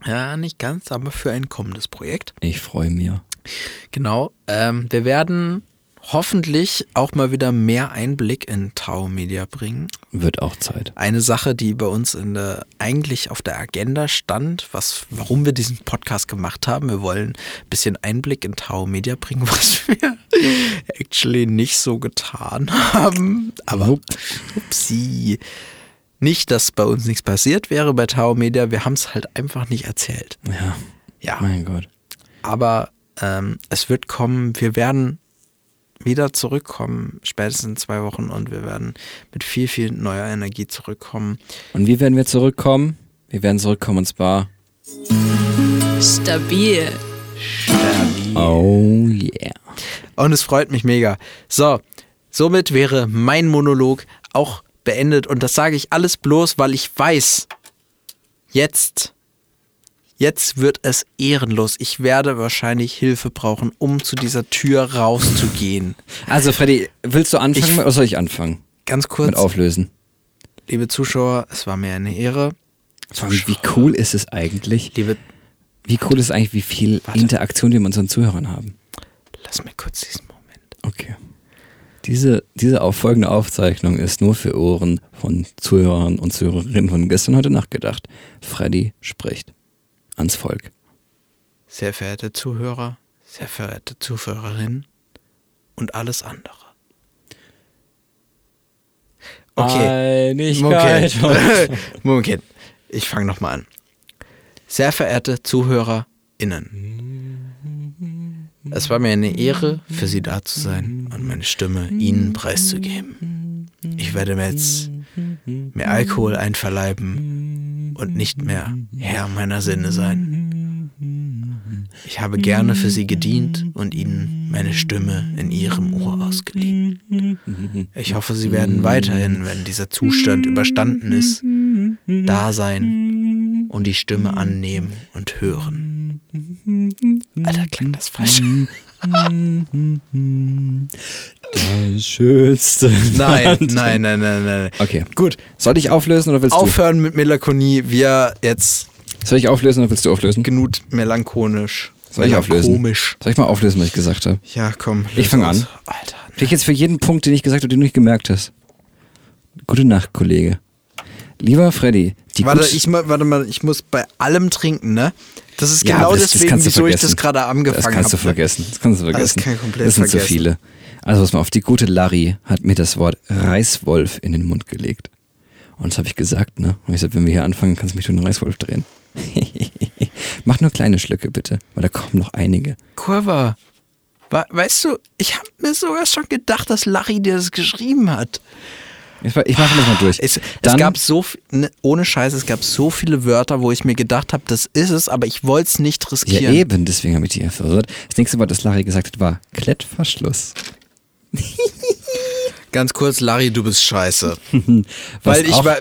Ja, nicht ganz, aber für ein kommendes Projekt. Ich freue mich. Genau. Ähm, wir werden hoffentlich auch mal wieder mehr Einblick in Tau Media bringen. Wird auch Zeit. Eine Sache, die bei uns in der, eigentlich auf der Agenda stand, was, warum wir diesen Podcast gemacht haben. Wir wollen ein bisschen Einblick in Tau Media bringen, was wir actually nicht so getan haben. Aber upsie. Nicht, dass bei uns nichts passiert wäre bei Tau Media. Wir haben es halt einfach nicht erzählt. Ja, Ja. mein Gott. Aber ähm, es wird kommen, wir werden wieder zurückkommen, spätestens in zwei Wochen und wir werden mit viel, viel neuer Energie zurückkommen. Und wie werden wir zurückkommen? Wir werden zurückkommen und zwar. Stabil. Oh yeah. Und es freut mich mega. So, somit wäre mein Monolog auch beendet. Und das sage ich alles bloß, weil ich weiß, jetzt, jetzt wird es ehrenlos. Ich werde wahrscheinlich Hilfe brauchen, um zu dieser Tür rauszugehen. Also Freddy, willst du anfangen Ich- oder soll ich anfangen? Ganz kurz, Mit auflösen. liebe Zuschauer, es war mir eine Ehre. Wie cool ist es eigentlich? Liebe, Wie cool ist eigentlich, wie viel Warte. Interaktion wir mit unseren Zuhörern haben? lass mir kurz diesen Moment. Okay. Diese, diese auf folgende Aufzeichnung ist nur für Ohren von Zuhörern und Zuhörerinnen von gestern heute Nacht gedacht. Freddy spricht ans Volk. Sehr verehrte Zuhörer, sehr verehrte Zuhörerinnen und alles andere. Okay. Einigkeit. Moment. Moment. Ich fange nochmal an. Sehr verehrte ZuhörerInnen. Es war mir eine Ehre, für Sie da zu sein und meine Stimme Ihnen preiszugeben. Ich werde mir jetzt mehr Alkohol einverleiben und nicht mehr Herr meiner Sinne sein. Ich habe gerne für Sie gedient und Ihnen meine Stimme in Ihrem Ohr ausgeliehen. Ich hoffe, Sie werden weiterhin, wenn dieser Zustand überstanden ist, da sein und die Stimme annehmen und hören. Alter, klang das falsch? Das schönste. Nein, Land. nein, nein, nein, nein. Okay. Gut, Soll ich auflösen oder willst aufhören mit Melancholie. Wir jetzt du? Soll ich auflösen oder willst du auflösen? genug melancholisch. Soll ich auflösen? Komisch. Soll ich mal auflösen, was ich gesagt habe? Ja, komm. Ich löse fang aus. an. Alter. Vielleicht jetzt für jeden Punkt, den ich gesagt habe, den du nicht gemerkt hast. Gute Nacht, Kollege. Lieber Freddy, die Warte, ich, warte mal, ich muss bei allem trinken, ne? Das ist Ja, genau das- das deswegen, du wieso ich das gerade angefangen Das habe. kannst du vergessen. Das kannst du Das vergessen. kann ich komplett das sind zu vergessen. viele. Also pass mal auf, die gute Larry hat mir das Wort Reißwolf in den Mund gelegt. Und das habe ich gesagt, ne? Und ich gesagt, wenn wir hier anfangen, kannst du mich durch einen Reißwolf drehen. Mach nur kleine Schlücke bitte, weil da kommen noch einige. Kurva, we weißt du, ich habe mir sogar schon gedacht, dass Larry dir das geschrieben hat. Ich, ich mache das mal durch. Es, es gab so, ne, ohne Scheiß, es gab so viele Wörter, wo ich mir gedacht habe, das ist es, aber ich wollte es nicht ja riskieren. eben, deswegen habe ich dich verwirrt. Das nächste Wort, das Larry gesagt hat, war Klettverschluss. Ganz kurz, Larry, du bist scheiße. Weil ich war,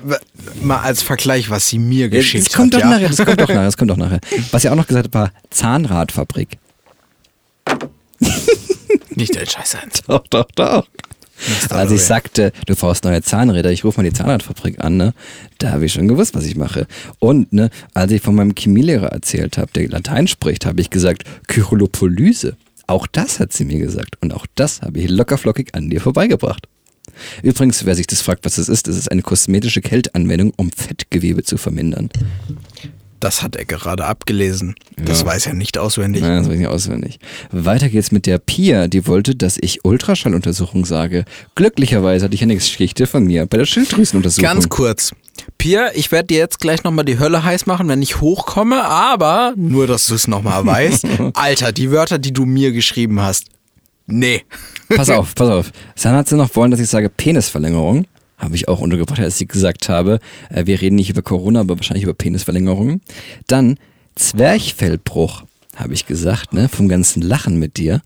mal als Vergleich, was sie mir Ja, geschickt das kommt hat. doch ja? nachher, das kommt doch nachher, das kommt doch nachher. Was er auch noch gesagt hat, war Zahnradfabrik. Nicht dein Scheiß ernst. Doch, doch, doch. Als ich sagte, du brauchst neue Zahnräder, ich rufe mal die Zahnradfabrik an, ne? Da habe ich schon gewusst, was ich mache. Und ne, als ich von meinem Chemielehrer erzählt habe, der Latein spricht, habe ich gesagt, Kyrilopolyse. Auch das hat sie mir gesagt. Und auch das habe ich lockerflockig an dir vorbeigebracht. Übrigens, wer sich das fragt, was das ist, das ist eine kosmetische Kälteanwendung, um Fettgewebe zu vermindern. Das hat er gerade abgelesen. Das Ja. weiß er nicht auswendig. Nein, das weiß ich nicht auswendig. Weiter geht's mit der Pia, die wollte, dass ich Ultraschalluntersuchung sage. Glücklicherweise hatte ich eine Geschichte von mir bei der Schilddrüsenuntersuchung. Ganz kurz. Pia, ich werde dir jetzt gleich nochmal die Hölle heiß machen, wenn ich hochkomme, aber nur, dass du es nochmal weißt. Alter, die Wörter, die du mir geschrieben hast. Nee. Pass auf, pass auf. Dann hat sie noch wollen, dass ich sage Penisverlängerung. Habe ich auch untergebracht, als ich gesagt habe, äh, wir reden nicht über Corona, aber wahrscheinlich über Penisverlängerungen. Dann Zwerchfellbruch, habe ich gesagt, ne, vom ganzen Lachen mit dir.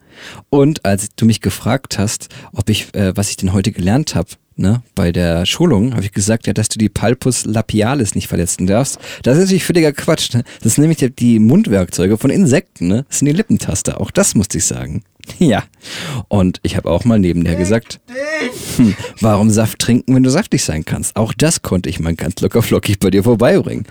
Und als du mich gefragt hast, ob ich, äh, was ich denn heute gelernt habe, ne, bei der Schulung, habe ich gesagt, ja, dass du die Palpus lapialis nicht verletzen darfst. Das ist natürlich völliger Quatsch. Ne? Das sind nämlich die, Mundwerkzeuge von Insekten, ne? Das sind die Lippentaster. Auch das musste ich sagen. Ja. Und ich habe auch mal neben der gesagt, hm, warum Saft trinken, wenn du saftig sein kannst? Auch das konnte ich mal ganz locker flockig bei dir vorbeibringen.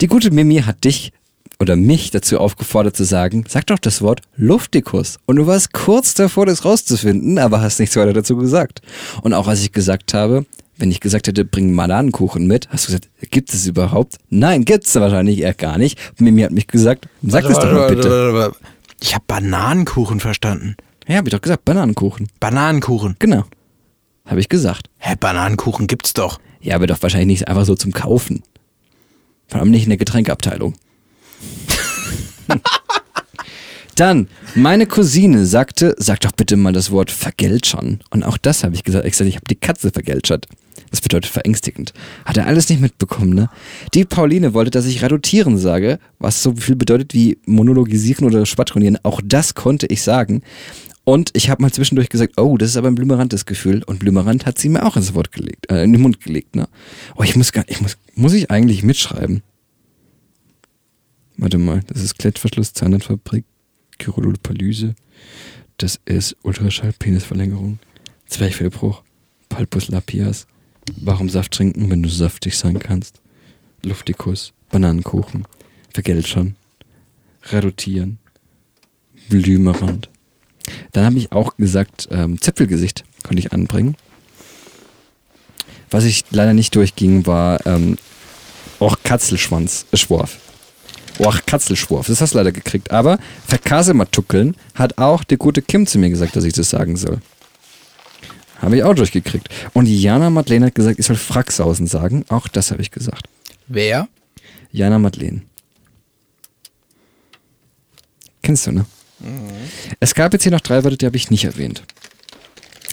Die gute Mimi hat dich oder mich dazu aufgefordert zu sagen, sag doch das Wort Luftikus. Und du warst kurz davor, das rauszufinden, aber hast nichts weiter dazu gesagt. Und auch als ich gesagt habe, wenn ich gesagt hätte, bring Bananenkuchen mit, hast du gesagt, gibt es überhaupt? Nein, gibt's wahrscheinlich eher gar nicht. Mimi hat mich gesagt, sag das doch mal bitte. Ich habe Bananenkuchen verstanden. Ja, hab ich doch gesagt, Bananenkuchen. Bananenkuchen. Genau. Habe ich gesagt. Hä, Bananenkuchen gibt's doch. Ja, aber doch wahrscheinlich nicht einfach so zum Kaufen. Vor allem nicht in der Getränkeabteilung. Dann, meine Cousine sagte, sag doch bitte mal das Wort vergeltschern. Und auch das habe ich gesagt. Ich ich habe die Katze vergeltschert. Das bedeutet verängstigend. Hat er alles nicht mitbekommen, ne? Die Pauline wollte, dass ich reduzieren sage, was so viel bedeutet wie monologisieren oder schwadronieren. Auch das konnte ich sagen. Und ich habe mal zwischendurch gesagt, oh, das ist aber ein blümerantes Gefühl. Und blümerant hat sie mir auch ins Wort gelegt, äh, in den Mund gelegt. Ne? Oh, ich muss gar, ich muss, muss ich eigentlich mitschreiben? Warte mal, das ist Klettverschluss, Zahnradfabrik, Chirolopalyse. Das ist Ultraschall-Penisverlängerung, Zwerchfellbruch, Palpus lapias. Warum Saft trinken, wenn du saftig sein kannst? Luftikus, Bananenkuchen, Vergeltschern, Reduzieren, Blümerand. Dann habe ich auch gesagt, ähm, Zipfelgesicht konnte ich anbringen. Was ich leider nicht durchging, war ähm, auch Katzelschwanz, äh, Schworf. Och, Katzelschworf, das hast du leider gekriegt. Aber Verkasematuckeln hat auch der gute Kim zu mir gesagt, dass ich das sagen soll. Habe ich auch durchgekriegt. Und Jana Madeleine hat gesagt, ich soll Fracksausen sagen. Auch das habe ich gesagt. Wer? Jana Madeleine. Kennst du, ne? Es gab jetzt hier noch drei Wörter, die habe ich nicht erwähnt.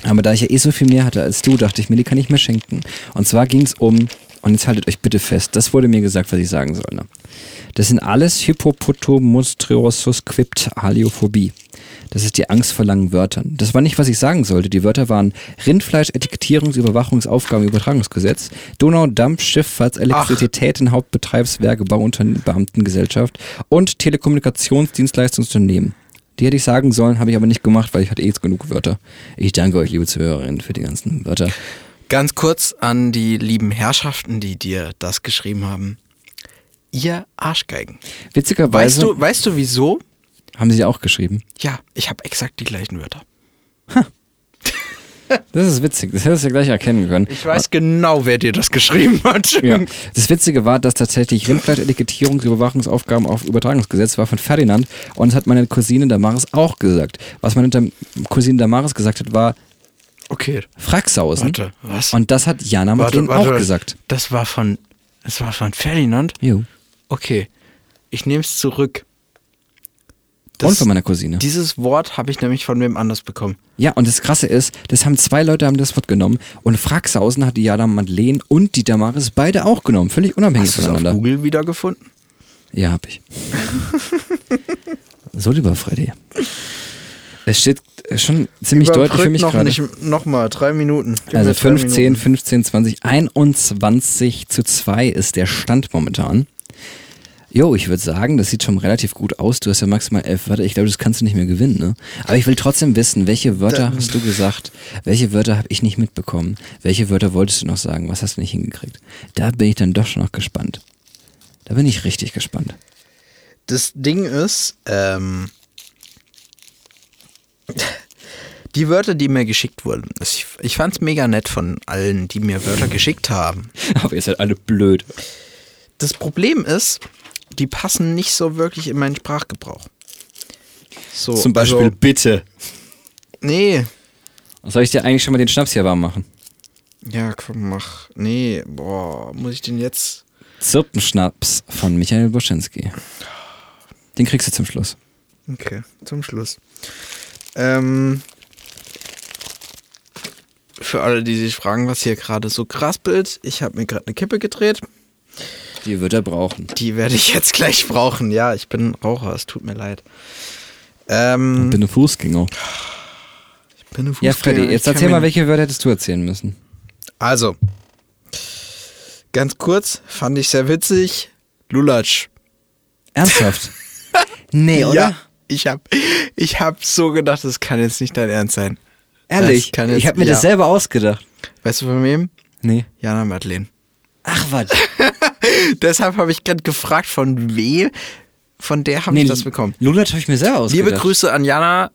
Aber da ich ja eh so viel mehr hatte als du, dachte ich mir, die kann ich mir schenken. Und zwar ging es um, und jetzt haltet euch bitte fest, das wurde mir gesagt, was ich sagen soll. Ne? Das sind alles Hippopotomonstriosus Haliophobie. Das ist die Angst vor langen Wörtern. Das war nicht, was ich sagen sollte. Die Wörter waren Rindfleisch, Etikettierungs-, Überwachungsaufgaben, Übertragungsgesetz, Donau, Dampf, Schifffahrts, Elektrizität in Hauptbetriebswerke, Bauunternehmen, Beamtengesellschaft und Telekommunikationsdienstleistungsunternehmen. Die hätte ich sagen sollen, habe ich aber nicht gemacht, weil ich hatte eh jetzt genug Wörter. Ich danke euch, liebe Zuhörerinnen, für die ganzen Wörter. Ganz kurz an die lieben Herrschaften, die dir das geschrieben haben. Ihr Arschgeigen. Witzigerweise Weißt du, weißt du wieso? haben sie auch geschrieben. Ja, ich habe exakt die gleichen Wörter. Das ist witzig, das hättest du ja gleich erkennen können. Ich weiß genau, wer dir das geschrieben hat. Ja. Das Witzige war, dass tatsächlich Rindfleisch-Etikettierungs- Überwachungsaufgaben auf Übertragungsgesetz war von Ferdinand und das hat meine Cousine Damaris auch gesagt. Was meine Cousine Damaris gesagt hat, war Okay. Fracksausen. Warte, was? Und das hat Jana Madeleine auch gesagt. Das war von, das war von Ferdinand? Jo. Okay. Ich nehme es zurück. Und von meiner Cousine. Dieses Wort habe ich nämlich von wem anders bekommen. Ja, und das Krasse ist, das haben zwei Leute haben das Wort genommen und Fracksausen hat die Jana Madeleine und die Damaris beide auch genommen, völlig unabhängig Hast du es auf voneinander. Google wiedergefunden? Ja, hab ich. so, lieber Freddy. Es steht schon ziemlich deutlich für mich noch gerade. nicht nochmal, drei Minuten. Gib Also mir drei 15, Minuten. 15, 20, 21 zu 2 ist der Stand momentan. Jo, ich würde sagen, das sieht schon relativ gut aus. Du hast ja maximal elf Wörter. Ich glaube, das kannst du nicht mehr gewinnen, ne? Aber ich will trotzdem wissen, welche Wörter hast du gesagt? Welche Wörter habe ich nicht mitbekommen? Welche Wörter wolltest du noch sagen? Was hast du nicht hingekriegt? Da bin ich dann doch schon noch gespannt. Da bin ich richtig gespannt. Das Ding ist, ähm, die Wörter, die mir geschickt wurden. Ich, ich fand es mega nett von allen, die mir Wörter geschickt haben. Aber ihr seid alle blöd. Das Problem ist, die passen nicht so wirklich in meinen Sprachgebrauch. So, Zum Beispiel Also, bitte. nee. Soll ich dir eigentlich schon mal den Schnaps hier warm machen? Ja, komm, mach. Nee, boah, muss ich den jetzt. Zirpenschnaps von Michael Boschinski. Den kriegst du zum Schluss. Okay, zum Schluss. Ähm, für alle, die sich fragen, was hier gerade so kraspelt, ich habe mir gerade eine Kippe gedreht. Die wird er brauchen. Die werde ich jetzt gleich brauchen. Ja, ich bin Raucher, es tut mir leid. Ähm, Ich bin ein Fußgänger. ich bin eine Ja, Fußgänger, Freddy, ich jetzt erzähl mal, welche Wörter hättest du erzählen müssen? Also, ganz kurz, fand ich sehr witzig. Lulatsch. Ernsthaft? nee, oder? Ja, ich hab, ich hab so gedacht, das kann jetzt nicht dein Ernst sein. Ehrlich? Jetzt- ich habe mir ja. das selber ausgedacht. Weißt du von wem? Nee. Jana Madeleine. Ach, was? Deshalb habe ich gerade gefragt, von wem, von der habe nee, ich das bekommen. Lulatsch habe ich mir selber ausgedacht. Liebe Grüße an Jana.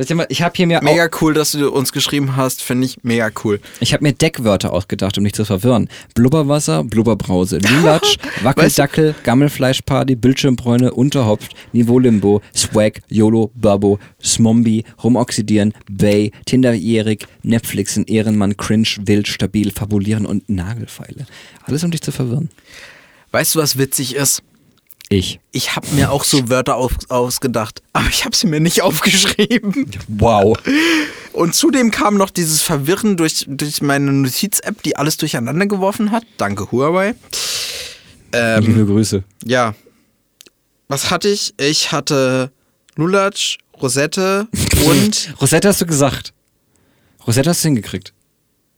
Ich habe hier mir Mega cool, dass du uns geschrieben hast. Finde ich mega cool. ich habe mir Deckwörter ausgedacht, um dich zu verwirren. Blubberwasser, Blubberbrause, Lulatsch, Wackeldackel, Gammelfleischparty, Bildschirmbräune, Unterhopf, Niveau Limbo, Swag, YOLO, Babbo, Smombi, Rumoxidieren, Bay, Tinderjährig, Netflixen, Ehrenmann, Cringe, Wild, Stabil, Fabulieren und Nagelfeile. Alles, um dich zu verwirren. Weißt du, was witzig ist? Ich. Ich habe mir auch so Wörter auf, ausgedacht, aber ich habe sie mir nicht aufgeschrieben. Wow. Und zudem kam noch dieses Verwirren durch, durch meine Notiz-App, die alles durcheinander geworfen hat. Danke, Huawei. Ähm, Liebe Grüße. ja. Was hatte ich? Ich hatte Lulatsch, Rosette und Rosette hast du gesagt. Rosette hast du hingekriegt.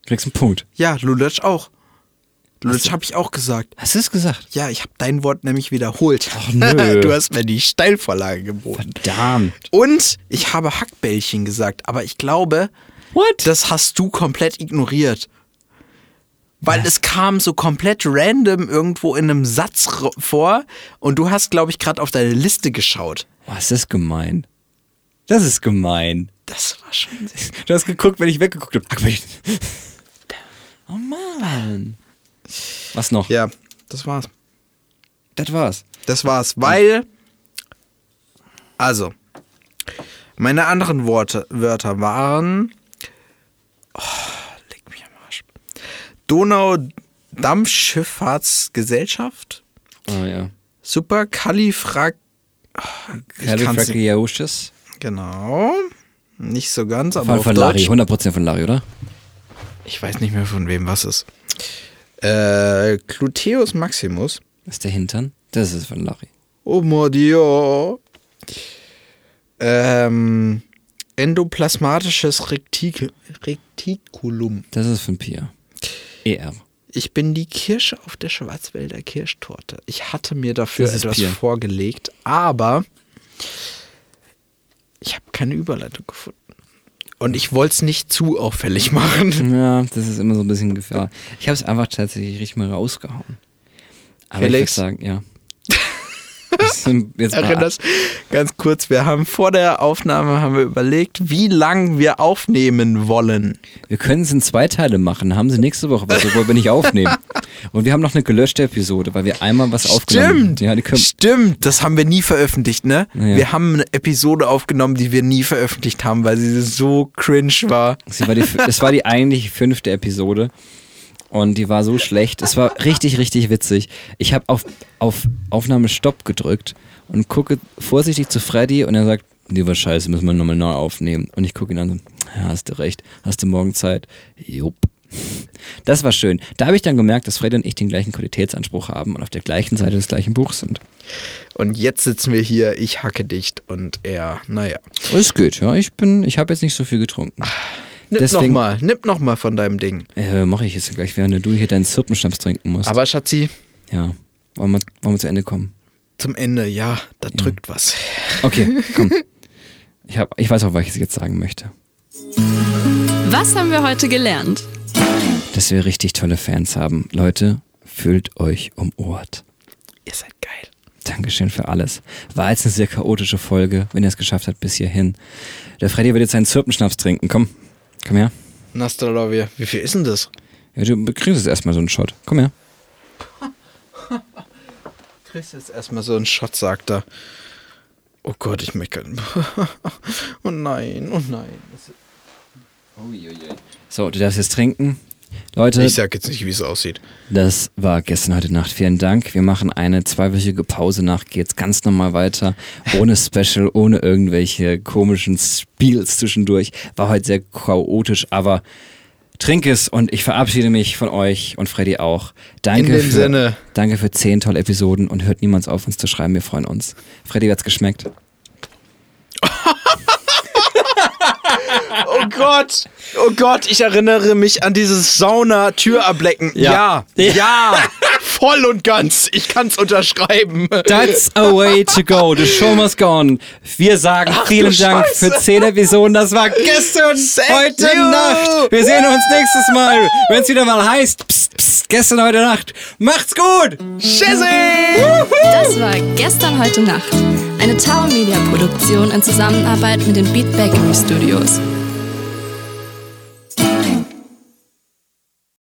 Kriegst einen Punkt. ja, Lulatsch auch. Lulatsch habe ich auch gesagt. Hast du es gesagt? Ja, ich habe dein Wort nämlich wiederholt. Ach, nö. du hast mir die Steilvorlage geboten. Verdammt. Und ich habe Hackbällchen gesagt, aber ich glaube, What? das hast du komplett ignoriert. Weil es kam so komplett random irgendwo in einem Satz vor und du hast, glaube ich, gerade auf deine Liste geschaut. Was ist gemein? Das ist gemein. Das war schon. Du hast geguckt, wenn ich weggeguckt habe. Oh Mann. Was noch? Ja, das war's. Das war's. Das war's, weil. Also. Meine anderen Worte, Wörter waren. Oh, leg mich am Arsch. Donau-Dampfschifffahrtsgesellschaft. Oh ja. Super Kalifrag. Califragilisches. Genau. Nicht so ganz, aber Von, auf von Larry. Deutsch. 100% von Larry, oder? Ich weiß nicht mehr von wem was ist. Äh, Gluteus Maximus. Das ist der Hintern. Das ist von Larry. Oh mon Dieu. Ähm, endoplasmatisches Rektik Rektikulum. Das ist von Pia. ER. Ich bin die Kirsche auf der Schwarzwälder Kirschtorte. Ich hatte mir dafür etwas Pia. vorgelegt, aber ich habe keine Überleitung gefunden. Und ich wollte es nicht zu auffällig machen. Ja, das ist immer so ein bisschen Gefahr. Ich habe es einfach tatsächlich richtig mal rausgehauen. Aber Felix? ich sagen, ja. Jetzt Erinnerst ganz kurz, wir haben vor der Aufnahme haben wir überlegt, wie lang wir aufnehmen wollen. Wir können es in zwei Teile machen. Haben sie nächste Woche was, obwohl wir nicht aufnehmen. Und wir haben noch eine gelöschte Episode, weil wir einmal was aufgenommen haben. Stimmt, Ja, die können, stimmt, das haben wir nie veröffentlicht, ne? Ja. Wir haben eine Episode aufgenommen, die wir nie veröffentlicht haben, weil sie so cringe war. sie war die, es war die eigentlich fünfte Episode. Und die war so schlecht. Es war richtig, richtig witzig. Ich habe auf, auf Aufnahme Stopp gedrückt und gucke vorsichtig zu Freddy und er sagt, die war scheiße, müssen wir nochmal neu aufnehmen. Und ich gucke ihn an und so, ja, hast du recht. Hast du morgen Zeit? Jupp. Das war schön. Da habe ich dann gemerkt, dass Freddy und ich den gleichen Qualitätsanspruch haben und auf der gleichen Seite des gleichen Buchs sind. Und jetzt sitzen wir hier, ich hacke dicht und er, naja. Es geht, ja. Ich bin, ich habe jetzt nicht so viel getrunken. Nimm Deswegen- nochmal, nimm nochmal von deinem Ding. Äh, mache ich jetzt gleich, während du hier deinen Zirpenschnaps trinken musst. Aber Schatzi, ja. Wollen wir, wollen wir zu Ende kommen? zum Ende, ja, da drückt was. Okay, komm. Ich, hab, ich weiß auch, was ich jetzt sagen möchte. Was haben wir heute gelernt? Dass wir richtig tolle Fans haben. Leute, fühlt euch umort. Ihr seid geil. Dankeschön für alles. War jetzt eine sehr chaotische Folge, wenn ihr es geschafft habt bis hierhin. Der Freddy wird jetzt seinen Zirpenschnaps trinken. Komm, komm her. Nastalovia, wie viel ist denn das? Ja, du kriegst jetzt erstmal so einen Shot. Komm her. Kriegst jetzt erstmal so einen Shot, sagt er. Oh Gott, ich möchte. oh nein, oh nein. So, du darfst jetzt trinken. Leute, Ich sag jetzt nicht, wie es aussieht. Das war gestern, heute Nacht. Vielen Dank. Wir machen eine zweiwöchige Pause nach, geht's ganz normal weiter. Ohne Special, ohne irgendwelche komischen Spiels zwischendurch. War heute sehr chaotisch, aber trink es und ich verabschiede mich von euch und Freddy auch. Danke In dem für, Sinne. Danke für zehn tolle Episoden und hört niemals auf, uns zu schreiben. Wir freuen uns. Freddy, wie hat's geschmeckt? Oh Gott, oh Gott, ich erinnere mich an dieses Sauna-Türablecken. Ja. ja, ja, voll und ganz. Ich kann's unterschreiben. That's a way to go. The show must go on. Wir sagen vielen du Dank Scheiße. für zehn Episoden. Das war gestern, Thank heute you. Nacht. Wir sehen uns nächstes Mal, wenn es wieder mal heißt, pst, pst, gestern, heute Nacht. Macht's gut. Tschüssi! Das war Gestern, heute Nacht. Eine Tower Media Produktion in Zusammenarbeit mit den Beat Bakery Studios.